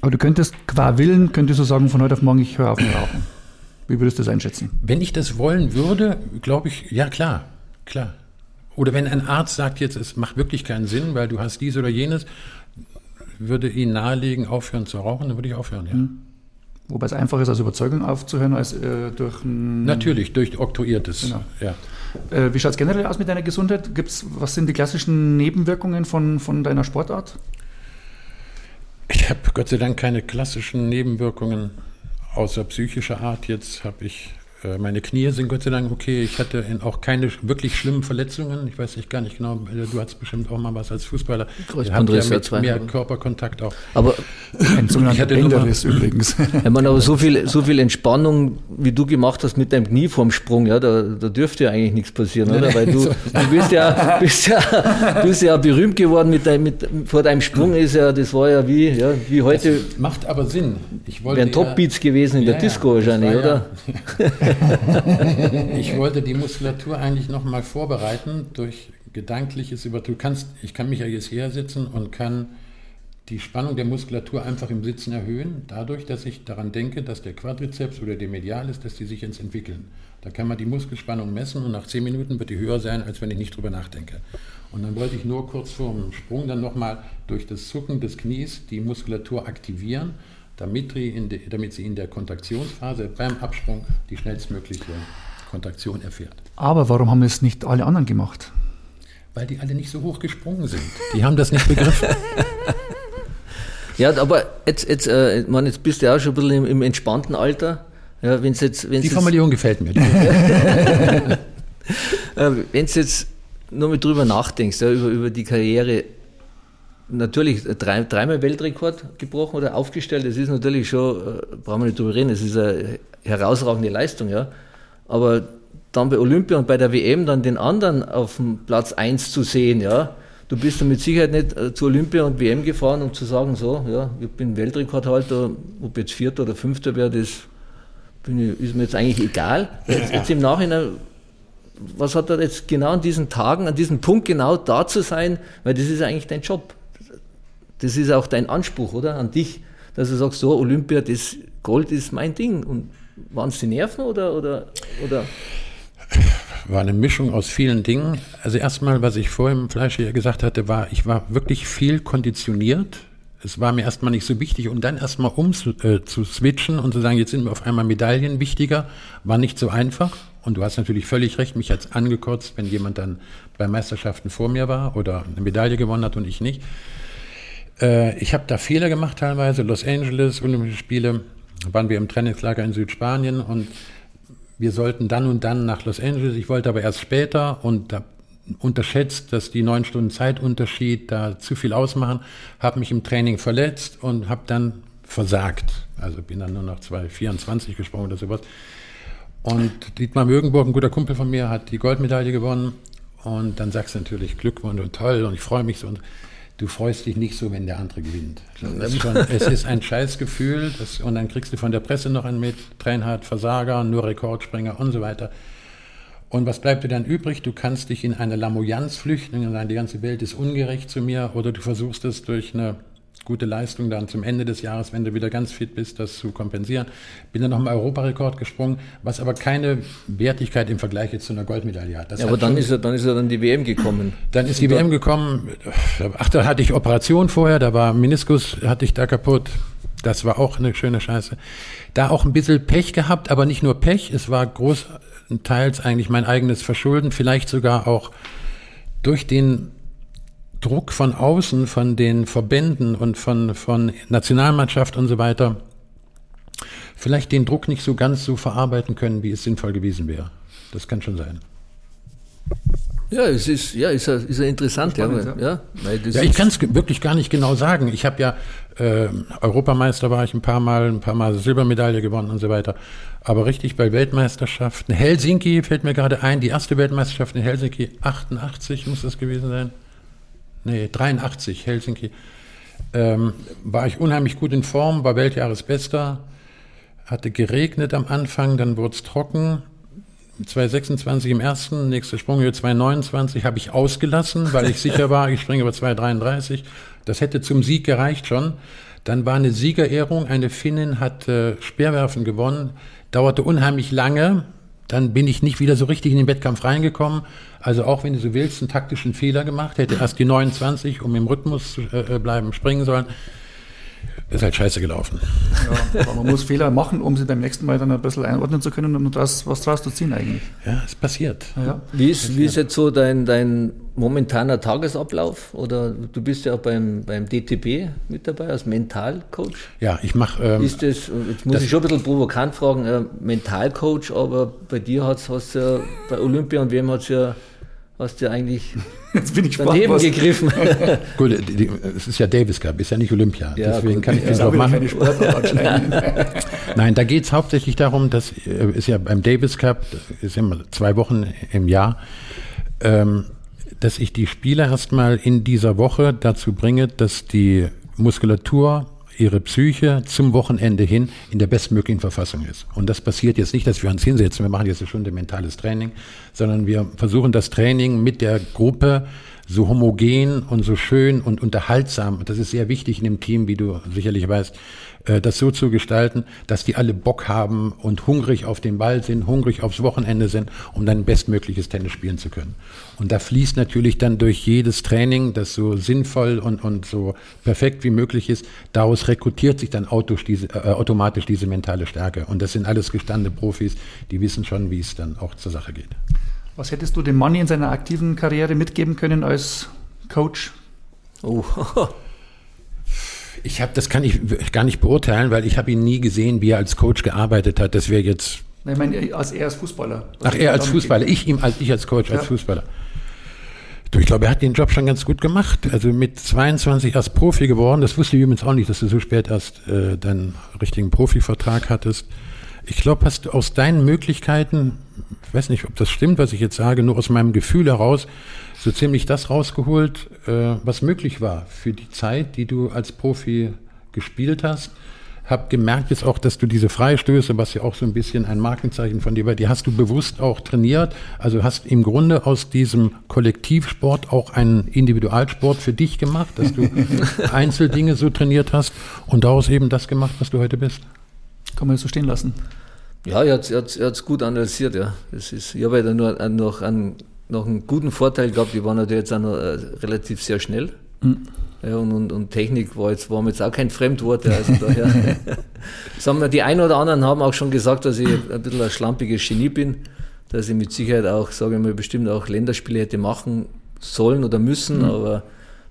Aber du könntest qua Willen, könntest du sagen, von heute auf morgen, ich höre auf mit Rauchen. Wie würdest du das einschätzen? Wenn ich das wollen würde, glaube ich, ja klar, klar. Oder wenn ein Arzt sagt jetzt, es macht wirklich keinen Sinn, weil du hast dies oder jenes, würde ihn nahelegen, aufhören zu rauchen, dann würde ich aufhören, ja. Wobei es einfacher ist, aus Überzeugung aufzuhören, als äh, durch ein... Natürlich, durch Oktroyiertes. Genau. Ja. Äh, wie schaut es generell aus mit deiner Gesundheit? Gibt's, was sind die klassischen Nebenwirkungen von, von deiner Sportart? Ich habe Gott sei Dank keine klassischen Nebenwirkungen außer psychischer Art. Jetzt habe ich, meine Knie sind Gott sei Dank okay. Ich hatte auch keine wirklich schlimmen Verletzungen. Ich weiß nicht gar nicht genau, äh, du hast bestimmt auch mal was als Fußballer. Kreuzbandriss, ja mit mehr Körperkontakt auch. Aber Ein sogenannter hatte nur mal- Bänderriss übrigens. Ich meine, aber so viel, so viel Entspannung, wie du gemacht hast mit deinem Knie vorm Sprung, ja, da, da dürfte ja eigentlich nichts passieren, oder? Weil du, du bist ja, bist ja, bist ja berühmt geworden mit deinem, mit, vor deinem Sprung ist ja, das war ja wie, ja, wie heute, Macht aber Sinn. Ich wollte wären Top-Beats gewesen in der Ja, Disco ja, das wahrscheinlich, oder? ja- ich wollte die Muskulatur eigentlich nochmal vorbereiten durch gedankliches über. Du kannst, ich kann mich ja jetzt hier sitzen und kann die Spannung der Muskulatur einfach im Sitzen erhöhen, dadurch, dass ich daran denke, dass der Quadrizeps oder der Medialis, dass die sich jetzt entwickeln. Da kann man die Muskelspannung messen und nach 10 Minuten wird die höher sein, als wenn ich nicht drüber nachdenke. Und dann wollte ich nur kurz vor dem Sprung dann nochmal durch das Zucken des Knies die Muskulatur aktivieren, damit, die in de, damit sie in der Kontraktionsphase beim Absprung die schnellstmögliche Kontraktion erfährt. Aber warum haben es nicht alle anderen gemacht? Weil die alle nicht so hoch gesprungen sind. Die haben das nicht begriffen. Ja, aber jetzt, jetzt, äh, ich meine, jetzt bist du ja auch schon ein bisschen im, im entspannten Alter. Ja, wenn's jetzt, wenn's Die jetzt, Formulierung gefällt mir. äh, wenn's jetzt nur mal drüber nachdenkst, ja, über, über die Karriere, natürlich drei, dreimal Weltrekord gebrochen oder aufgestellt, das ist natürlich schon, äh, brauchen wir nicht drüber reden, das ist eine herausragende Leistung, ja. Aber dann bei Olympia und bei der WM dann den anderen auf dem Platz 1 zu sehen, ja. Du bist dann mit Sicherheit nicht äh, zu Olympia und WM gefahren, um zu sagen, so, ja, ich bin Weltrekordhalter, ob jetzt Vierter oder Fünfter wäre, das ich, ist mir jetzt eigentlich egal. Jetzt, jetzt im Nachhinein, was hat er jetzt genau an diesen Tagen, an diesem Punkt genau da zu sein, weil das ist eigentlich dein Job. Das ist auch dein Anspruch, oder? An dich, dass du sagst, so, Olympia, das Gold ist mein Ding. Und waren es die Nerven oder, oder, oder? war eine Mischung aus vielen Dingen. Also erstmal, was ich vorhin im Fleisch gesagt hatte, war, ich war wirklich viel konditioniert. Es war mir erstmal nicht so wichtig und dann erstmal um äh, zu switchen und zu sagen, jetzt sind mir auf einmal Medaillen wichtiger, war nicht so einfach. Und du hast natürlich völlig recht, mich hat's angekotzt, wenn jemand dann bei Meisterschaften vor mir war oder eine Medaille gewonnen hat und ich nicht. Äh, ich habe da Fehler gemacht teilweise. Los Angeles, Olympische Spiele, waren wir im Trainingslager in Südspanien und wir sollten dann und dann nach Los Angeles. Ich wollte aber erst später und da unterschätzt, dass die neun Stunden Zeitunterschied da zu viel ausmachen, habe mich im Training verletzt und habe dann versagt. Also bin dann nur noch 2,24 gesprungen oder sowas. Und Dietmar Mögenburg, ein guter Kumpel von mir, hat die Goldmedaille gewonnen. Und dann sagst du natürlich Glückwunsch und toll und ich freue mich so. Und du freust dich nicht so, wenn der andere gewinnt. Ist schon, es ist ein Scheißgefühl. Das, und dann kriegst du von der Presse noch einen mit, Trainhardt, Versager, nur Rekordspringer und so weiter. Und was bleibt dir dann übrig? Du kannst dich in eine Lamoyanz flüchten und sagen, die ganze Welt ist ungerecht zu mir oder du versuchst es durch eine gute Leistung dann zum Ende des Jahres, wenn du wieder ganz fit bist, das zu kompensieren. Bin dann noch mal Europarekord gesprungen, was aber keine Wertigkeit im Vergleich jetzt zu einer Goldmedaille hat. Das ja, aber dann ist, er, dann ist er dann die WM gekommen. Dann ist die WM gekommen. Ach, da hatte ich Operation vorher, da war Meniskus, hatte ich da kaputt. Das war auch eine schöne Scheiße. Da auch ein bisschen Pech gehabt, aber nicht nur Pech, es war großteils eigentlich mein eigenes Verschulden, vielleicht sogar auch durch den Druck von außen, von den Verbänden und von, von Nationalmannschaft und so weiter, vielleicht den Druck nicht so ganz so verarbeiten können, wie es sinnvoll gewesen wäre. Das kann schon sein. Ja, es ist, ja, ist, ist ja interessant. Ja, ja. ja, ja ich kann es wirklich gar nicht genau sagen. Ich habe ja äh, Europameister war ich ein paar Mal, ein paar Mal Silbermedaille gewonnen und so weiter. Aber richtig bei Weltmeisterschaften, Helsinki fällt mir gerade ein, die erste Weltmeisterschaft in Helsinki, 88 muss das gewesen sein nee, 83, Helsinki, ähm, war ich unheimlich gut in Form, war Weltjahresbester, hatte geregnet am Anfang, dann wurde es trocken. 226 im ersten, nächste Sprunghöhe 229 habe ich ausgelassen, weil ich sicher war, ich springe über 233. Das hätte zum Sieg gereicht schon. Dann war eine Siegerehrung, eine Finnin hat äh, Speerwerfen gewonnen, dauerte unheimlich lange, dann bin ich nicht wieder so richtig in den Wettkampf reingekommen. Also auch wenn du so willst, einen taktischen Fehler gemacht, hätte erst die 29, um im Rhythmus zu äh, bleiben, springen sollen. Ist halt scheiße gelaufen. Ja, aber man muss Fehler machen, um sie beim nächsten Mal dann ein bisschen einordnen zu können und das, was draus zu ziehen eigentlich. Ja, es passiert. Ja. Wie, ist, wie ist jetzt so dein, dein momentaner Tagesablauf? Oder du bist ja auch beim, beim DTB mit dabei als Mentalcoach? Ja, ich mache. Ähm, ist das, jetzt muss ich schon ein bisschen provokant fragen, äh, Mentalcoach, aber bei dir hat es ja bei Olympia und wem hat es ja hast du eigentlich Jetzt bin ich daneben spannend, gegriffen. Gut, es ist ja Davis Cup, ist ja nicht Olympia. Ja, Deswegen gut, kann ich das auch machen. Nein, da geht es hauptsächlich darum, dass äh, ist ja beim Davis Cup, ist immer zwei Wochen im Jahr, ähm, dass ich die Spieler erstmal in dieser Woche dazu bringe, dass die Muskulatur ihre Psyche zum Wochenende hin in der bestmöglichen Verfassung ist. Und das passiert jetzt nicht, dass wir uns hinsetzen, wir machen jetzt eine Stunde mentales Training, sondern wir versuchen das Training mit der Gruppe so homogen und so schön und unterhaltsam, das ist sehr wichtig in dem Team, wie du sicherlich weißt, äh, das so zu gestalten, dass die alle Bock haben und hungrig auf den Ball sind, hungrig aufs Wochenende sind, um dann bestmögliches Tennis spielen zu können. Und da fließt natürlich dann durch jedes Training, das so sinnvoll und, und so perfekt wie möglich ist, daraus rekrutiert sich dann diese, äh, automatisch diese mentale Stärke. Und das sind alles gestandene Profis, die wissen schon, wie es dann auch zur Sache geht. Was hättest du dem Manni in seiner aktiven Karriere mitgeben können als Coach? Oh. ich habe, das kann ich gar nicht beurteilen, weil ich habe ihn nie gesehen, wie er als Coach gearbeitet hat. Das wäre jetzt. Ich meine, als er als Fußballer. Ach, er als Fußballer. Ich ihm als ich als Coach ja. als Fußballer. Du, ich glaube, er hat den Job schon ganz gut gemacht. Also mit 22 erst Profi geworden. Das wusste ich übrigens auch nicht, dass du so spät erst äh, deinen richtigen Profivertrag hattest. Ich glaube, hast du aus deinen Möglichkeiten, ich weiß nicht, ob das stimmt, was ich jetzt sage, nur aus meinem Gefühl heraus, so ziemlich das rausgeholt, äh, was möglich war für die Zeit, die du als Profi gespielt hast. Hab gemerkt jetzt auch, dass du diese Freistöße, was ja auch so ein bisschen ein Markenzeichen von dir war, die hast du bewusst auch trainiert. Also hast im Grunde aus diesem Kollektivsport auch einen Individualsport für dich gemacht, dass du Einzeldinge so trainiert hast und daraus eben das gemacht, was du heute bist. Kann man das so stehen lassen? Ja, er hat es gut analysiert, ja. Das ist, ich habe ja nur noch einen, noch einen guten Vorteil gehabt, ich war natürlich jetzt auch noch äh, relativ sehr schnell. Mhm. Ja, und, und, und, Technik war jetzt, war mir jetzt auch kein Fremdwort. Also daher, sagen wir, die einen oder anderen haben auch schon gesagt, dass ich ein bisschen ein schlampiges Genie bin, dass ich mit Sicherheit auch, sage ich mal, bestimmt auch Länderspiele hätte machen sollen oder müssen, mhm. aber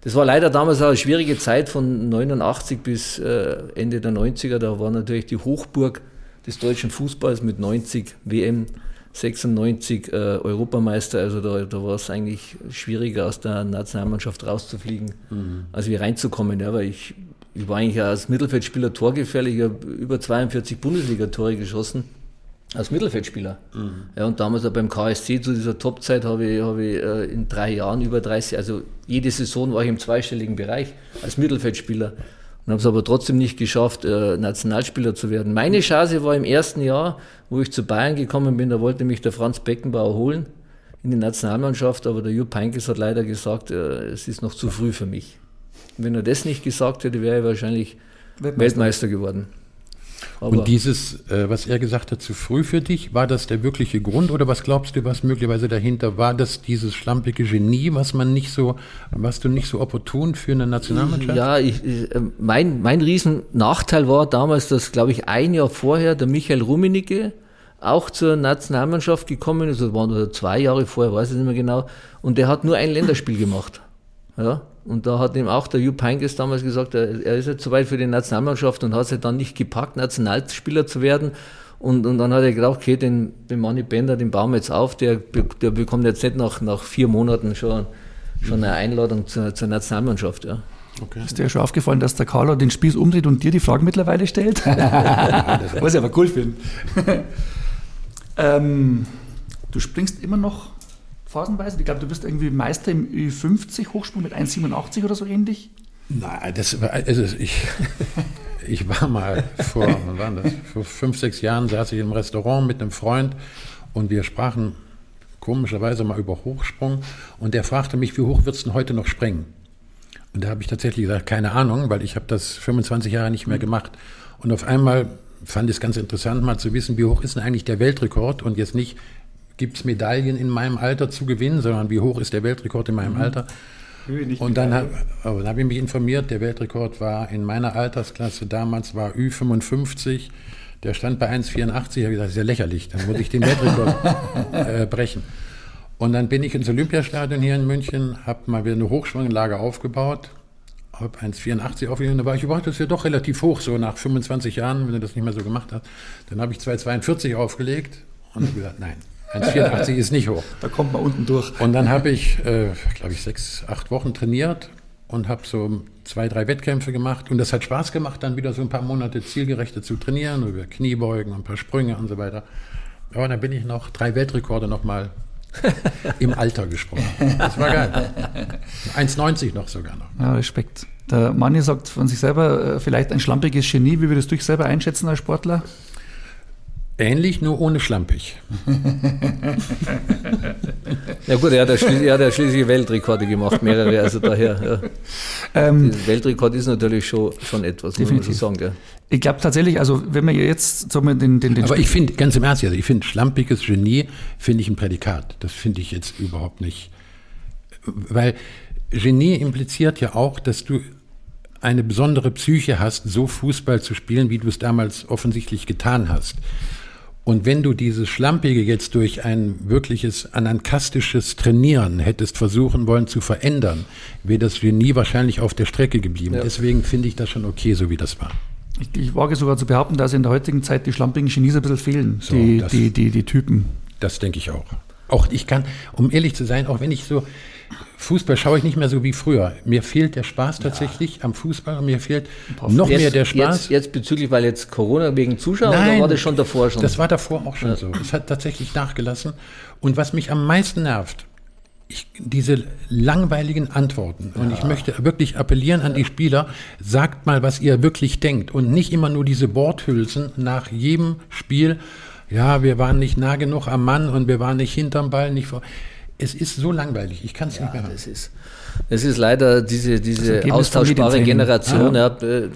das war leider damals auch eine schwierige Zeit von 89 bis äh, Ende der 90er. Da war natürlich die Hochburg des deutschen Fußballs mit 90 WM, 96 äh, Europameister. Also da, da war es eigentlich schwieriger, aus der Nationalmannschaft rauszufliegen, mhm. als wie reinzukommen. Ja, weil ich, ich war eigentlich als Mittelfeldspieler torgefährlich. Ich habe über 42 Bundesliga-Tore geschossen als Mittelfeldspieler. Mhm. Ja, und damals auch beim KSC zu dieser Topzeit habe ich, habe ich äh, in drei Jahren über 30, also jede Saison war ich im zweistelligen Bereich als Mittelfeldspieler und habe es aber trotzdem nicht geschafft, äh, Nationalspieler zu werden. Meine Chance war im ersten Jahr, wo ich zu Bayern gekommen bin, da wollte mich der Franz Beckenbauer holen in die Nationalmannschaft, aber der Jupp Heynckes hat leider gesagt, äh, es ist noch zu früh für mich. Wenn er das nicht gesagt hätte, wäre er wahrscheinlich Weltmeister, Weltmeister geworden. Aber und dieses, äh, was er gesagt hat, zu früh für dich, war das der wirkliche Grund oder was glaubst du, was möglicherweise dahinter war? Das dieses schlampige Genie, was man nicht so, was du nicht so opportun für eine Nationalmannschaft? Ja, ich, äh, mein, mein Riesennachteil war damals, dass, glaube ich, ein Jahr vorher der Michael Rummenigge auch zur Nationalmannschaft gekommen ist, das waren zwei Jahre vorher, weiß ich nicht mehr genau, und der hat nur ein Länderspiel gemacht. Ja, und da hat ihm auch der Jupp Heynckes damals gesagt, er, er ist jetzt soweit für die Nationalmannschaft und hat es dann nicht gepackt, Nationalspieler zu werden. Und, und dann hat er gedacht, okay, den, den Manni Bender, den bauen wir jetzt auf, der, der bekommt jetzt nicht nach, nach vier Monaten schon, schon eine Einladung zur, zur Nationalmannschaft. Ja. Okay. Ist dir schon aufgefallen, dass der Carlo den Spieß umdreht und dir die Fragen mittlerweile stellt? Was ich aber cool finde. ähm, du springst immer noch phasenweise? Ich glaube, du bist irgendwie Meister im Ü50 Hochsprung mit 1,87 oder so ähnlich. Nein, das war, also ich, ich war mal vor, wann war das? Vor fünf, sechs Jahren saß ich im Restaurant mit einem Freund und wir sprachen komischerweise mal über Hochsprung und der fragte mich, wie hoch wird es denn heute noch springen? Und da habe ich tatsächlich gesagt, keine Ahnung, weil ich habe das 25 Jahre nicht mehr gemacht. Und auf einmal fand ich es ganz interessant, mal zu wissen, wie hoch ist denn eigentlich der Weltrekord und jetzt nicht, gibt es Medaillen in meinem Alter zu gewinnen, sondern wie hoch ist der Weltrekord in meinem mhm. Alter. Und dann habe hab ich mich informiert, der Weltrekord war in meiner Altersklasse damals war Ü55, der stand bei 1,84. Ich habe gesagt, das ist ja lächerlich, dann muss ich den Weltrekord äh, brechen. Und dann bin ich ins Olympiastadion hier in München, habe mal wieder eine Hochschwunganlage aufgebaut, habe 1,84 aufgenommen, da war ich überrascht, das ist ja doch relativ hoch, so nach 25 Jahren, wenn du das nicht mehr so gemacht hast. Dann habe ich 2,42 aufgelegt und habe gesagt, nein, 1,84 ist nicht hoch. Da kommt man unten durch. Und dann habe ich, äh, glaube ich, sechs, acht Wochen trainiert und habe so zwei, drei Wettkämpfe gemacht. Und das hat Spaß gemacht, dann wieder so ein paar Monate zielgerechter zu trainieren, über Kniebeugen, ein paar Sprünge und so weiter. Aber dann bin ich noch drei Weltrekorde nochmal im Alter gesprungen. Das war geil. 1,90 noch sogar noch. Ja, Respekt. Der Manni sagt von sich selber, äh, vielleicht ein schlampiges Genie. Wie würdest du dich selber einschätzen als Sportler? Ähnlich, nur ohne schlampig. ja gut, er hat, schließlich, er hat ja schließlich Weltrekorde gemacht, mehrere, also daher. Ja. Ähm, Weltrekord ist natürlich schon, schon etwas, definitiv. muss man sagen. Gell? Ich glaube tatsächlich, also wenn man jetzt so den, den, den Aber ich finde, ganz im Ernst, also ich finde schlampiges Genie, finde ich ein Prädikat. Das finde ich jetzt überhaupt nicht. Weil Genie impliziert ja auch, dass du eine besondere Psyche hast, so Fußball zu spielen, wie du es damals offensichtlich getan hast. Und wenn du dieses Schlampige jetzt durch ein wirkliches anankastisches Trainieren hättest versuchen wollen zu verändern, wäre das Genie wahrscheinlich auf der Strecke geblieben. Ja. Deswegen finde ich das schon okay, so wie das war. Ich, ich, wage sogar zu behaupten, dass in der heutigen Zeit die schlampigen Genies ein bisschen fehlen, so, die, das, die, die, die Typen. Das denke ich auch. Auch ich kann, um ehrlich zu sein, auch wenn ich so Fußball schaue ich nicht mehr so wie früher. Mir fehlt der Spaß tatsächlich ja. am Fußball mir fehlt noch jetzt, mehr der Spaß. Jetzt, jetzt, bezüglich, weil jetzt Corona wegen Zuschauern Nein, oder war das schon davor schon? Das war davor auch schon ja. so. Es hat tatsächlich nachgelassen. Und was mich am meisten nervt, ich, diese langweiligen Antworten. Und ja. ich möchte wirklich appellieren an die Spieler, sagt mal, was ihr wirklich denkt und nicht immer nur diese Worthülsen nach jedem Spiel. Ja, wir waren nicht nah genug am Mann und wir waren nicht hinterm Ball, nicht vor es ist so langweilig, ich kann es ja, nicht mehr. Das ist, es ist leider diese, diese austauschbare Generation, ja. ja äh,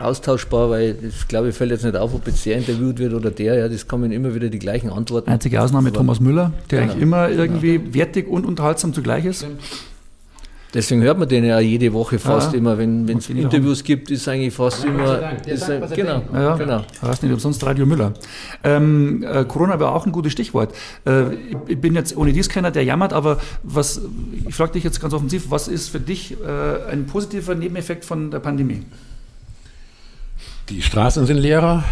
austauschbar, weil ich glaube, ich fällt jetzt nicht auf, ob jetzt der interviewt wird oder der, ja, das kommen immer wieder die gleichen Antworten. Einzige Ausnahme Aber, Thomas Müller, der genau. eigentlich immer irgendwie genau. wertig und unterhaltsam zugleich ist. Deswegen hört man den ja jede Woche fast ja, immer, wenn es Interviews haben. gibt, ist eigentlich fast ja, immer. Ist, sagt, genau, ja, genau. Heißt nicht umsonst Radio Müller. Ähm, äh, Corona war auch ein gutes Stichwort. Äh, ich, ich, bin jetzt ohne dies keiner, der jammert, aber was, ich frage dich jetzt ganz offensiv, was ist für dich äh, ein positiver Nebeneffekt von der Pandemie? Die Straßen sind leerer.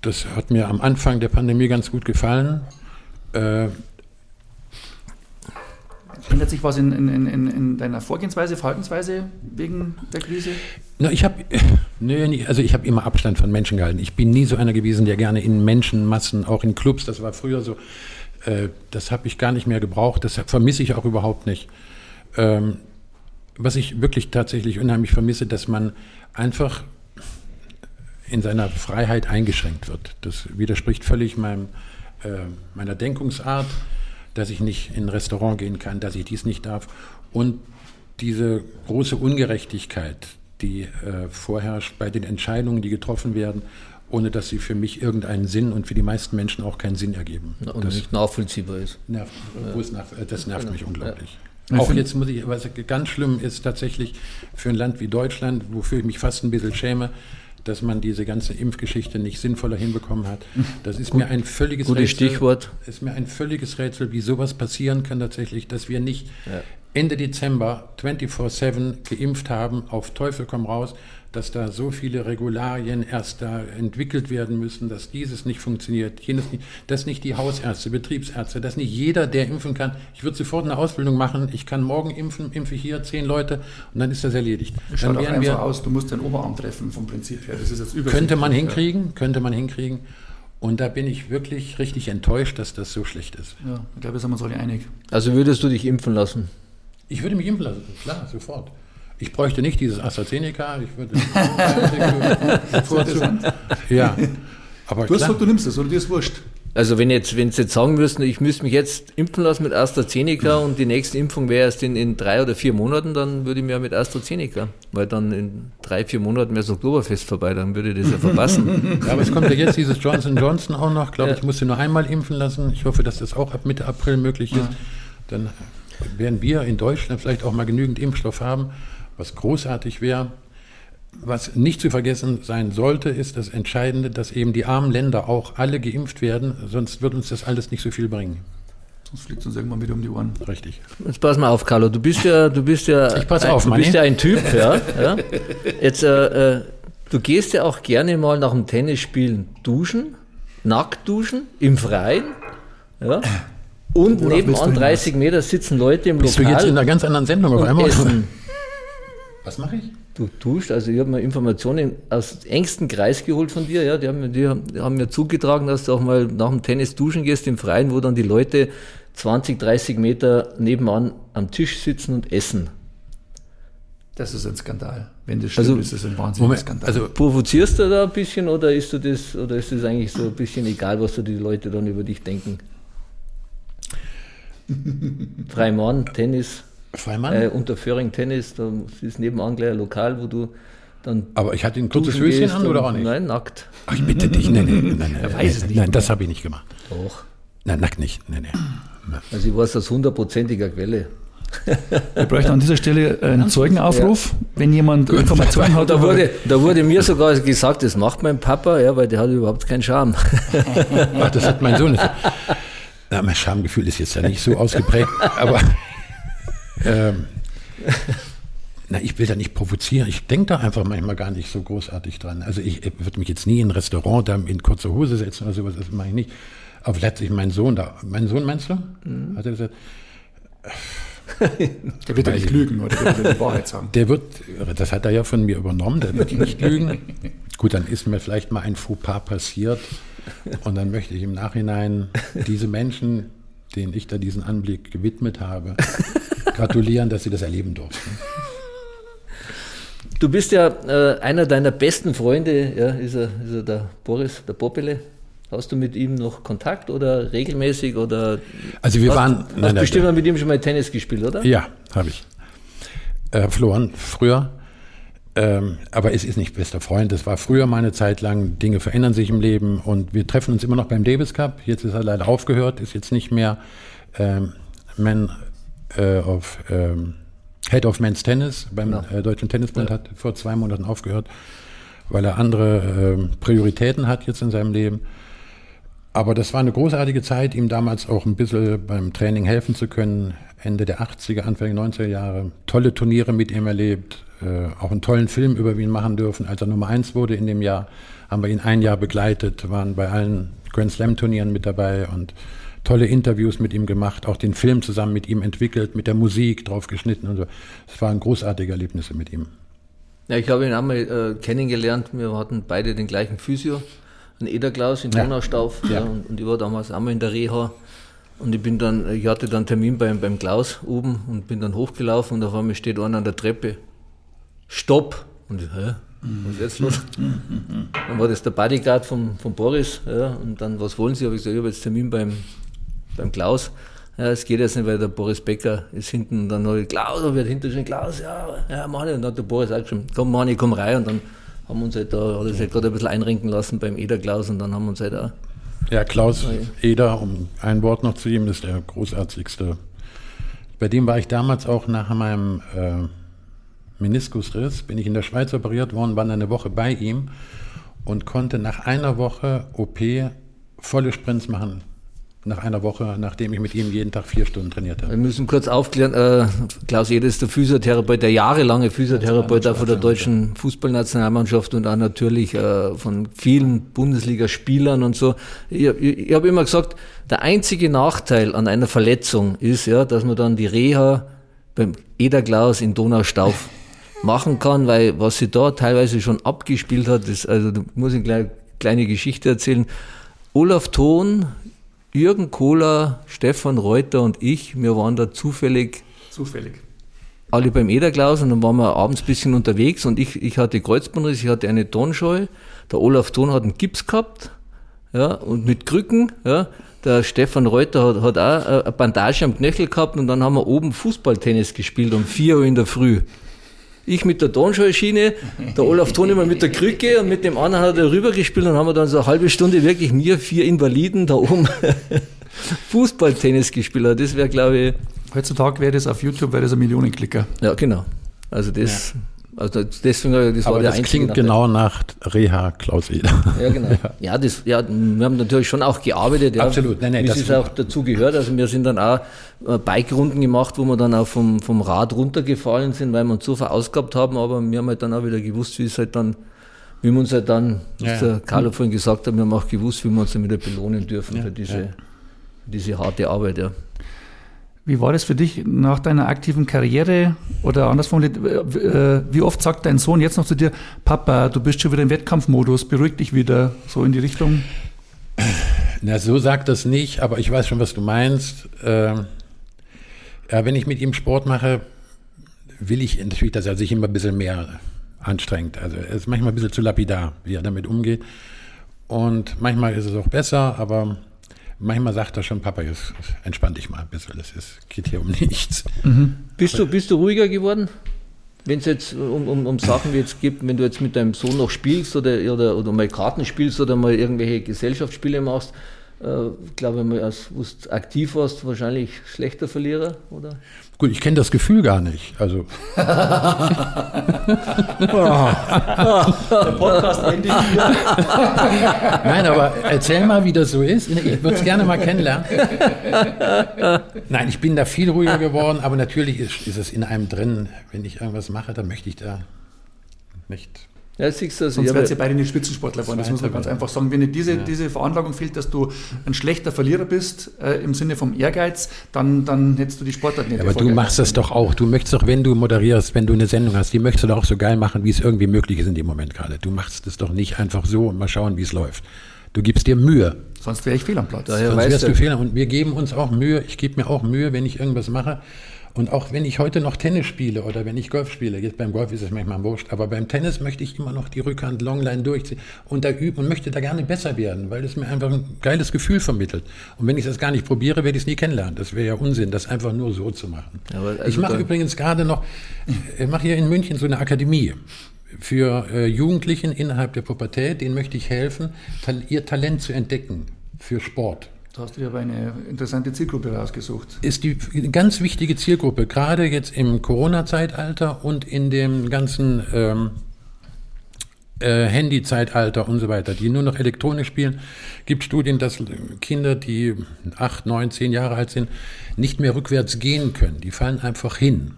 Das hat mir am Anfang der Pandemie ganz gut gefallen. Ändert sich was in, in, in, in deiner Vorgehensweise, Verhaltensweise wegen der Krise? Na, ich habe nee, also ich immer Abstand von Menschen gehalten. Ich bin nie so einer gewesen, der gerne in Menschenmassen, auch in Clubs, das war früher so, äh, das habe ich gar nicht mehr gebraucht, das vermisse ich auch überhaupt nicht. Ähm, was ich wirklich tatsächlich unheimlich vermisse, dass man einfach in seiner Freiheit eingeschränkt wird. Das widerspricht völlig meinem, äh, meiner Denkungsart dass ich nicht in ein Restaurant gehen kann, dass ich dies nicht darf. Und diese große Ungerechtigkeit, die äh, vorherrscht bei den Entscheidungen, die getroffen werden, ohne dass sie für mich irgendeinen Sinn und für die meisten Menschen auch keinen Sinn ergeben. Und das nicht nachvollziehbar ist. Nervt, ja. nach, das nervt genau. mich unglaublich. Ja. Auch jetzt muss ich, was ganz schlimm ist tatsächlich für ein Land wie Deutschland, wofür ich mich fast ein bisschen schäme, dass man diese ganze Impfgeschichte nicht sinnvoller hinbekommen hat. Das ist Gut, mir ein völliges Rätsel. Stichwort. Ist mir ein völliges Rätsel, wie sowas passieren kann tatsächlich, dass wir nicht ja. Ende Dezember 24/7 geimpft haben, auf Teufel komm raus dass da so viele Regularien erst da entwickelt werden müssen, dass dieses nicht funktioniert, jenes nicht, dass nicht die Hausärzte, Betriebsärzte, dass nicht jeder, der impfen kann, ich würde sofort eine Ausbildung machen, ich kann morgen impfen, impfe hier zehn Leute und dann ist das erledigt. Schaut dann auch einfach wir, aus, du musst den Oberarm treffen vom Prinzip her. Das ist jetzt Könnte man hinkriegen, könnte man hinkriegen. Und da bin ich wirklich richtig enttäuscht, dass das so schlecht ist. Ja, ich glaube, da sind wir uns alle einig. Also würdest du dich impfen lassen? Ich würde mich impfen lassen, klar, sofort. Ich bräuchte nicht dieses AstraZeneca, ich würde vorzugsweise. ja, aber du, hast, du nimmst es oder dir ist wurscht. Also wenn jetzt, wenn Sie jetzt sagen müssten, ich müsste mich jetzt impfen lassen mit AstraZeneca und die nächste Impfung wäre erst in, in drei oder vier Monaten, dann würde ich mir mit AstraZeneca, weil dann in drei, vier Monaten wäre so Oktoberfest vorbei, dann würde ich das ja verpassen. ja, aber es kommt ja jetzt dieses Johnson Johnson auch noch, glaube ja. ich, musste nur einmal impfen lassen. Ich hoffe, dass das auch ab Mitte April möglich ist. Ja. Dann werden wir in Deutschland vielleicht auch mal genügend Impfstoff haben was großartig wäre. Was nicht zu vergessen sein sollte, ist das Entscheidende, dass eben die armen Länder auch alle geimpft werden, sonst wird uns das alles nicht so viel bringen. Sonst fliegt uns irgendwann wieder um die Ohren. Richtig. Jetzt pass mal auf, Carlo. Du bist ja, du bist ja, ich pass auf, du bist ja ein Typ, ja. ja. Jetzt, äh, äh, du gehst ja auch gerne mal nach dem Tennisspielen duschen, nackt duschen, im Freien, ja. Und Worauf nebenan 30 Meter sitzen Leute im Lokal. Bist du jetzt in einer ganz anderen Sendung auf einmal? Essen. Was mache ich? Du tust, also ich habe mir Informationen aus engstem Kreis geholt von dir, ja, die haben, die haben mir zugetragen, dass du auch mal nach dem Tennis duschen gehst im Freien, wo dann die Leute 20, 30 Meter nebenan am Tisch sitzen und essen. Das ist ein Skandal. Wenn das stimmt, also, ist das ein wahnsinniger Skandal. Also provozierst du da ein bisschen oder ist du das oder ist das eigentlich so ein bisschen egal, was da die Leute dann über dich denken? Freimann, Tennis. Freimann? Äh, unter Föhring Tennis, da ist nebenan gleich ein Lokal, wo du dann. Aber ich hatte ein kurzes Höschen an oder auch nicht? Nein, nackt. Ach, ich bitte dich, nein, nein, nein, nein, weiß es nicht nein das habe ich nicht gemacht. Doch. Nein, nackt nicht, nein, nein. Also ich weiß aus hundertprozentiger Quelle. Wir bräuchten an dieser Stelle einen Zeugenaufruf, ja. wenn jemand Informationen hat. Da wurde, da wurde mir sogar gesagt, das macht mein Papa, ja, weil der hat überhaupt keinen Charme. Ach, das hat mein Sohn. Na, mein Schamgefühl ist jetzt ja nicht so ausgeprägt, aber ähm, na, ich will da nicht provozieren. Ich denke da einfach manchmal gar nicht so großartig dran. Also ich, ich würde mich jetzt nie in ein Restaurant da in kurze Hose setzen oder sowas, das mache ich nicht. Aber letztlich mein Sohn da. Mein Sohn meinst du? Mhm. Hat er gesagt. der wird ja nicht lügen, oder der wird die Wahrheit sagen. Der wird, das hat er ja von mir übernommen, der wird nicht lügen. Gut, dann ist mir vielleicht mal ein Fauxpas passiert und dann möchte ich im Nachhinein diese Menschen, denen ich da diesen Anblick gewidmet habe, gratulieren, dass sie das erleben durften. Du bist ja äh, einer deiner besten Freunde, ja, ist, er, ist er der Boris, der Popele. Hast du mit ihm noch Kontakt oder regelmäßig oder? Also wir hast, waren. Hast nein, bestimmt nein, mit ihm schon mal Tennis gespielt, oder? Ja, habe ich. Äh, Florian, früher. Ähm, aber es ist nicht bester Freund. Das war früher meine Zeit lang. Dinge verändern sich im Leben und wir treffen uns immer noch beim Davis Cup. Jetzt ist er leider aufgehört, ist jetzt nicht mehr ähm, Man äh, of ähm, Head of Men's Tennis beim ja. äh, Deutschen Tennisbund ja. hat vor zwei Monaten aufgehört, weil er andere äh, Prioritäten hat jetzt in seinem Leben. Aber das war eine großartige Zeit, ihm damals auch ein bisschen beim Training helfen zu können. Ende der 80er, Anfang der 90er Jahre. Tolle Turniere mit ihm erlebt. Äh, auch einen tollen Film über ihn machen dürfen. Als er Nummer eins wurde in dem Jahr, haben wir ihn ein Jahr begleitet, waren bei allen Grand Slam Turnieren mit dabei und tolle Interviews mit ihm gemacht, auch den Film zusammen mit ihm entwickelt, mit der Musik drauf geschnitten und so. Es waren großartige Erlebnisse mit ihm. Ja, ich habe ihn einmal äh, kennengelernt. Wir hatten beide den gleichen Physio, einen Ederklaus in Donaustauf. Ja. ja. und, und, ich war damals einmal in der Reha. Und ich bin dann, ich hatte dann Termin beim, beim Klaus oben und bin dann hochgelaufen und auf einmal steht einer an der Treppe. Stopp! Und ich, hä? Was ist jetzt los? dann war das der Bodyguard von, von Boris, ja, und dann, was wollen Sie? Habe ich gesagt, ich habe jetzt Termin beim, beim Klaus. Ja, es geht jetzt nicht, weil der Boris Becker ist hinten, dann habe ich Klaus, und wird hinter schon Klaus, ja, ja, Mani, und dann hat der Boris auch schon, komm Mani, komm rein, und dann haben wir uns halt da, er sich halt gerade ein bisschen einrenken lassen beim Eder Klaus, und dann haben wir uns halt auch. Ja, Klaus Eder, um ein Wort noch zu ihm, ist der großartigste. Bei dem war ich damals auch nach meinem äh, Meniskusriss, bin ich in der Schweiz operiert worden, war eine Woche bei ihm und konnte nach einer Woche OP volle Sprints machen. Nach einer Woche, nachdem ich mit ihm jeden Tag vier Stunden trainiert habe. Wir müssen kurz aufklären, äh, Klaus Ede ist der Physiotherapeut, der jahrelange Physiotherapeut auch von der deutschen Fußballnationalmannschaft und auch natürlich äh, von vielen Bundesligaspielern und so. Ich, ich, ich habe immer gesagt, der einzige Nachteil an einer Verletzung ist, ja, dass man dann die Reha beim Eder Klaus in Donaustauf machen kann, weil was sie da teilweise schon abgespielt hat, ist, also da muss ich gleich kleine Geschichte erzählen. Olaf Thon, Jürgen Kohler, Stefan Reuter und ich, wir waren da zufällig. Zufällig. Alle beim Ederklaus und dann waren wir abends ein bisschen unterwegs und ich, ich hatte Kreuzbandriss, ich hatte eine Tonscheu, der Olaf Thon hat einen Gips gehabt, ja, und mit Krücken, ja. Der Stefan Reuter hat, hat auch eine Bandage am Knöchel gehabt und dann haben wir oben Fußballtennis gespielt um 4 Uhr in der Früh. Ich mit der Tonschallschiene, der Olaf immer mit der Krücke und mit dem anderen hat er rübergespielt und haben wir dann so eine halbe Stunde wirklich mir vier Invaliden da oben Fußballtennis gespielt. Das wäre, glaube ich. Heutzutage wäre das auf YouTube wäre das ein Millionenklicker. Ja, genau. Also das. Ja. Also deswegen, das Aber war der das einzige klingt genau nach Reha Klaus Eder. Ja, genau. Ja. ja, das, ja, wir haben natürlich schon auch gearbeitet. Ja, Absolut. Nein, nein, das ist auch dazu gehört. Also wir sind dann auch äh, Bike-Runden gemacht, wo wir dann auch vom, vom Rad runtergefallen sind, weil wir uns so verausgabt haben. Aber wir haben halt dann auch wieder gewusst, wie es halt dann, wie wir uns halt dann, ja, was der Carlo vorhin gesagt hat, wir haben auch gewusst, wie wir uns dann wieder belohnen dürfen ja, für diese, ja. diese harte Arbeit. Ja. Wie war das für dich nach deiner aktiven Karriere oder anders formuliert, äh, wie oft sagt dein Sohn jetzt noch zu dir, Papa, du bist schon wieder im Wettkampfmodus, beruhig dich wieder, so in die Richtung? Na, so sagt das nicht, aber ich weiß schon, was du meinst. Ähm, ja, wenn ich mit ihm Sport mache, will ich natürlich, dass er sich immer ein bisschen mehr anstrengt. Also er ist manchmal ein bisschen zu lapidar, wie er damit umgeht. Und manchmal ist es auch besser, aber manchmal sagt er schon, Papa, jetzt entspann dich mal ein bisschen, es geht hier um nichts. Mhm. Bist, du, bist du ruhiger geworden? Wenn es jetzt um, um, um Sachen wie jetzt gibt, wenn du jetzt mit deinem Sohn noch spielst oder, oder, oder mal Karten spielst oder mal irgendwelche Gesellschaftsspiele machst, ich glaube, wenn du aktiv warst, wahrscheinlich schlechter Verlierer, oder? Gut, ich kenne das Gefühl gar nicht. Also. Der Podcast endet hier. Nein, aber erzähl mal, wie das so ist. Ich würde es gerne mal kennenlernen. Nein, ich bin da viel ruhiger geworden, aber natürlich ist, ist es in einem drin. Wenn ich irgendwas mache, dann möchte ich da nicht ja, siehst du, also Sonst wären sie beide nicht Spitzensportler geworden. Das muss man ganz einfach sagen. Wenn dir diese, ja. diese Veranlagung fehlt, dass du ein schlechter Verlierer bist, äh, im Sinne vom Ehrgeiz, dann, dann hättest du die Sportart nicht. Ja, aber du machst das doch auch. Du möchtest doch, wenn du moderierst, wenn du eine Sendung hast, die möchtest du doch auch so geil machen, wie es irgendwie möglich ist in dem Moment gerade. Du machst es doch nicht einfach so und mal schauen, wie es läuft. Du gibst dir Mühe. Sonst wäre ich fehl am Platz. Daher Sonst wärst du fehl Und wir geben uns auch Mühe. Ich gebe mir auch Mühe, wenn ich irgendwas mache und auch wenn ich heute noch Tennis spiele oder wenn ich Golf spiele, jetzt beim Golf ist es manchmal wurscht, aber beim Tennis möchte ich immer noch die Rückhand Longline durchziehen und da üben und möchte da gerne besser werden, weil es mir einfach ein geiles Gefühl vermittelt. Und wenn ich das gar nicht probiere, werde ich es nie kennenlernen. Das wäre ja Unsinn, das einfach nur so zu machen. Also ich mache übrigens gerade noch, ich mache hier in München so eine Akademie für äh, Jugendlichen innerhalb der Pubertät, denen möchte ich helfen, ihr Talent zu entdecken für Sport. Da hast du dir aber eine interessante Zielgruppe rausgesucht. Ist die ganz wichtige Zielgruppe, gerade jetzt im Corona-Zeitalter und in dem ganzen ähm, äh, Handy-Zeitalter und so weiter, die nur noch elektronisch spielen, gibt Studien, dass Kinder, die acht, neun, zehn Jahre alt sind, nicht mehr rückwärts gehen können. Die fallen einfach hin.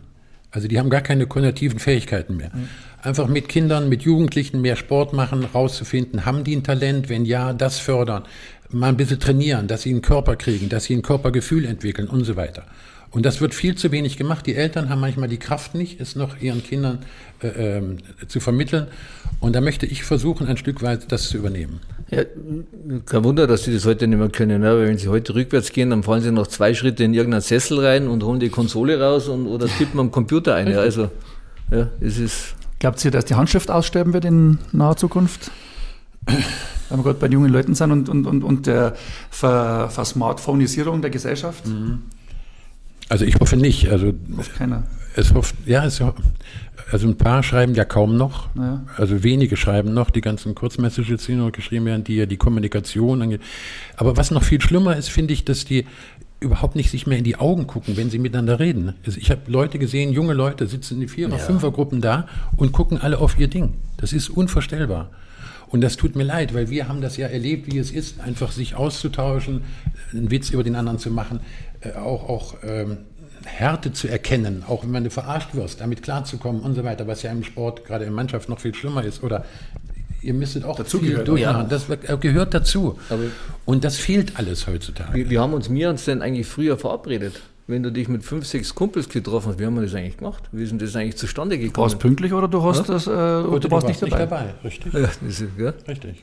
Also die haben gar keine kognitiven Fähigkeiten mehr. Mhm. Einfach mit Kindern, mit Jugendlichen mehr Sport machen, rauszufinden, haben die ein Talent? Wenn ja, das fördern mal ein bisschen trainieren, dass sie einen Körper kriegen, dass sie ein Körpergefühl entwickeln und so weiter. Und das wird viel zu wenig gemacht. Die Eltern haben manchmal die Kraft nicht, es noch ihren Kindern äh, äh, zu vermitteln. Und da möchte ich versuchen, ein Stück weit das zu übernehmen. Ja, kein Wunder, dass sie das heute nicht mehr können. Ne? Weil wenn sie heute rückwärts gehen, dann fallen sie noch zwei Schritte in irgendeinen Sessel rein und holen die Konsole raus und, oder tippen am Computer ein. Also, ja, es ist. Glaubt ihr, dass die Handschrift aussterben wird in naher Zukunft? weil wir gerade bei jungen Leuten sind und, und, und, und der Ver, Versmartphonisierung der Gesellschaft? Mhm. Also ich hoffe nicht. Also Hofft keiner. es hofft, ja, es, also ein paar schreiben ja kaum noch. Ja. Also wenige schreiben noch, die ganzen Kurzmessages, die noch geschrieben werden, die ja die Kommunikation angeht. Aber was noch viel schlimmer ist, finde ich, dass die überhaupt nicht sich mehr in die Augen gucken, wenn sie miteinander reden. Also ich habe Leute gesehen, junge Leute sitzen in Vierer-, Fünfergruppen da und gucken alle auf ihr Ding. Das ist unvorstellbar. Und das tut mir leid, weil wir haben das ja erlebt, wie es ist, einfach sich auszutauschen, einen Witz über den anderen zu machen, äh, auch, auch ähm, Härte zu erkennen, auch wenn man verarscht wirst, damit klarzukommen und so weiter, was ja im Sport, gerade in Mannschaft noch viel schlimmer ist. Oder ihr müsstet auch Dazu viel gehört, durchmachen. ja. Das äh, gehört dazu. Aber- und das fehlt alles heutzutage. Wie, wie haben uns wir uns denn eigentlich früher verabredet? Wenn du dich mit fünf, sechs Kumpels getroffen hast, wie haben wir das eigentlich gemacht? Wie ist denn das eigentlich zustande Du gekommen? warst pünktlich oder du hast das, äh, Oder du warst nicht dabei. Richtig. ja, das ist, ja. Richtig.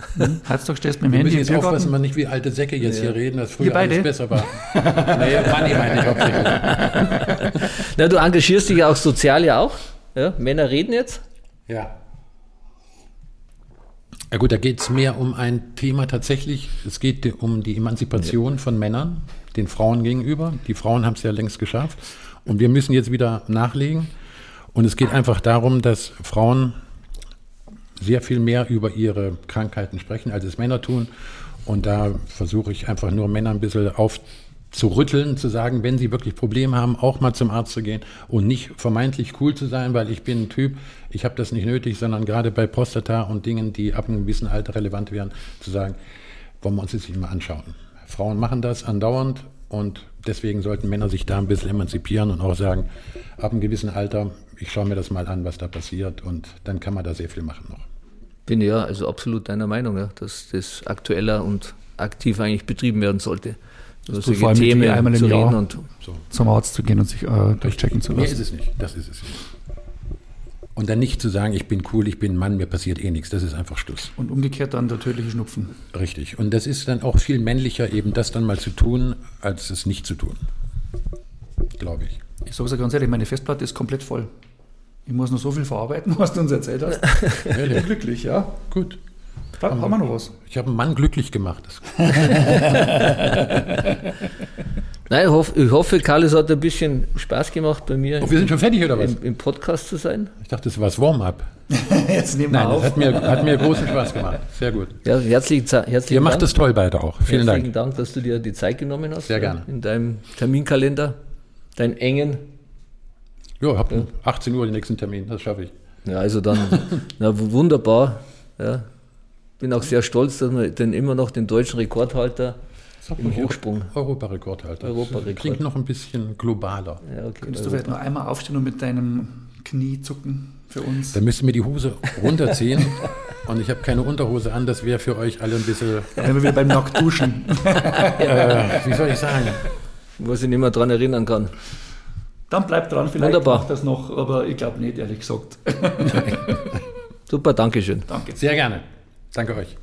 Heutzutage stehst du mit dem Wir Handy jetzt aufpassen, man nicht wie alte Säcke jetzt hier reden, dass früher beide? alles besser war. nee, Manni meine ich hauptsächlich. Na, du engagierst dich ja auch sozial ja auch. Ja? Männer reden jetzt. Ja. Ja gut, da geht es mehr um ein Thema tatsächlich. Es geht um die Emanzipation von Männern den Frauen gegenüber. Die Frauen haben es ja längst geschafft. Und wir müssen jetzt wieder nachlegen. Und es geht einfach darum, dass Frauen sehr viel mehr über ihre Krankheiten sprechen, als es Männer tun. Und da versuche ich einfach nur Männer ein bisschen aufzurütteln, zu sagen, wenn sie wirklich Probleme haben, auch mal zum Arzt zu gehen und nicht vermeintlich cool zu sein, weil ich bin ein Typ, ich habe das nicht nötig, sondern gerade bei Prostata und Dingen, die ab einem gewissen Alter relevant wären, zu sagen, wollen wir uns das nicht mal anschauen. Frauen machen das andauernd und deswegen sollten Männer sich da ein bisschen emanzipieren und auch sagen, ab einem gewissen Alter, ich schaue mir das mal an, was da passiert und dann kann man da sehr viel machen noch. Bin ja also absolut deiner Meinung, ja, dass das aktueller und aktiv eigentlich betrieben werden sollte. Über du vor allem dir einmal im zu Jahr. reden und So. Zum Arzt zu gehen und sich äh, durchchecken zu Mehr lassen. ist es nicht, das ist es nicht. Und dann nicht zu sagen, ich bin cool, ich bin ein Mann, mir passiert eh nichts, das ist einfach Stuss. Und umgekehrt dann der tödliche Schnupfen. Richtig. Und das ist dann auch viel männlicher, eben das dann mal zu tun, als es nicht zu tun. Glaube ich. Ich sage es ganz ehrlich, meine Festplatte ist komplett voll. Ich muss noch so viel verarbeiten, was du uns erzählt hast. Ich bin glücklich, ja. Gut. Da haben wir noch was. Ich habe einen Mann glücklich gemacht. Das, Nein, ich hoffe, ich hoffe, Karl, es hat ein bisschen Spaß gemacht bei mir oh, wir sind schon fertig, oder was? im, im Podcast zu sein. Ich dachte, das war das Warm-up. Jetzt nehmen wir Nein, das auf. hat mir, hat mir großen Spaß gemacht. Sehr gut. Ja, herzlichen, herzlichen Ihr Dank. macht es toll beide auch. Vielen herzlichen Dank. Dank, dass du dir die Zeit genommen hast. Sehr ja, gerne. In deinem Terminkalender, deinen engen. Ja, hab 18 Uhr den nächsten Termin, das schaffe ich. Ja, also dann, na, wunderbar. Ja. Bin auch sehr stolz, dass wir den immer noch den deutschen Rekordhalter im Hochsprung. Europarekordhalter. Europarekord. Klingt noch ein bisschen globaler. Ja, okay. Könntest du Also, vielleicht noch einmal aufstehen und mit deinem Knie zucken für uns? Dann müsst ihr mir die Hose runterziehen und ich habe keine Unterhose an. Das wäre für euch alle ein bisschen, Wenn wir wieder beim Nackt duschen. äh, wie soll ich sagen? was ich nicht mehr dran erinnern kann. Dann bleibt dran, vielleicht Wunderbar. macht das noch, aber ich glaube nicht, ehrlich gesagt. Super, Dankeschön. Danke. Sehr gerne. Danke euch.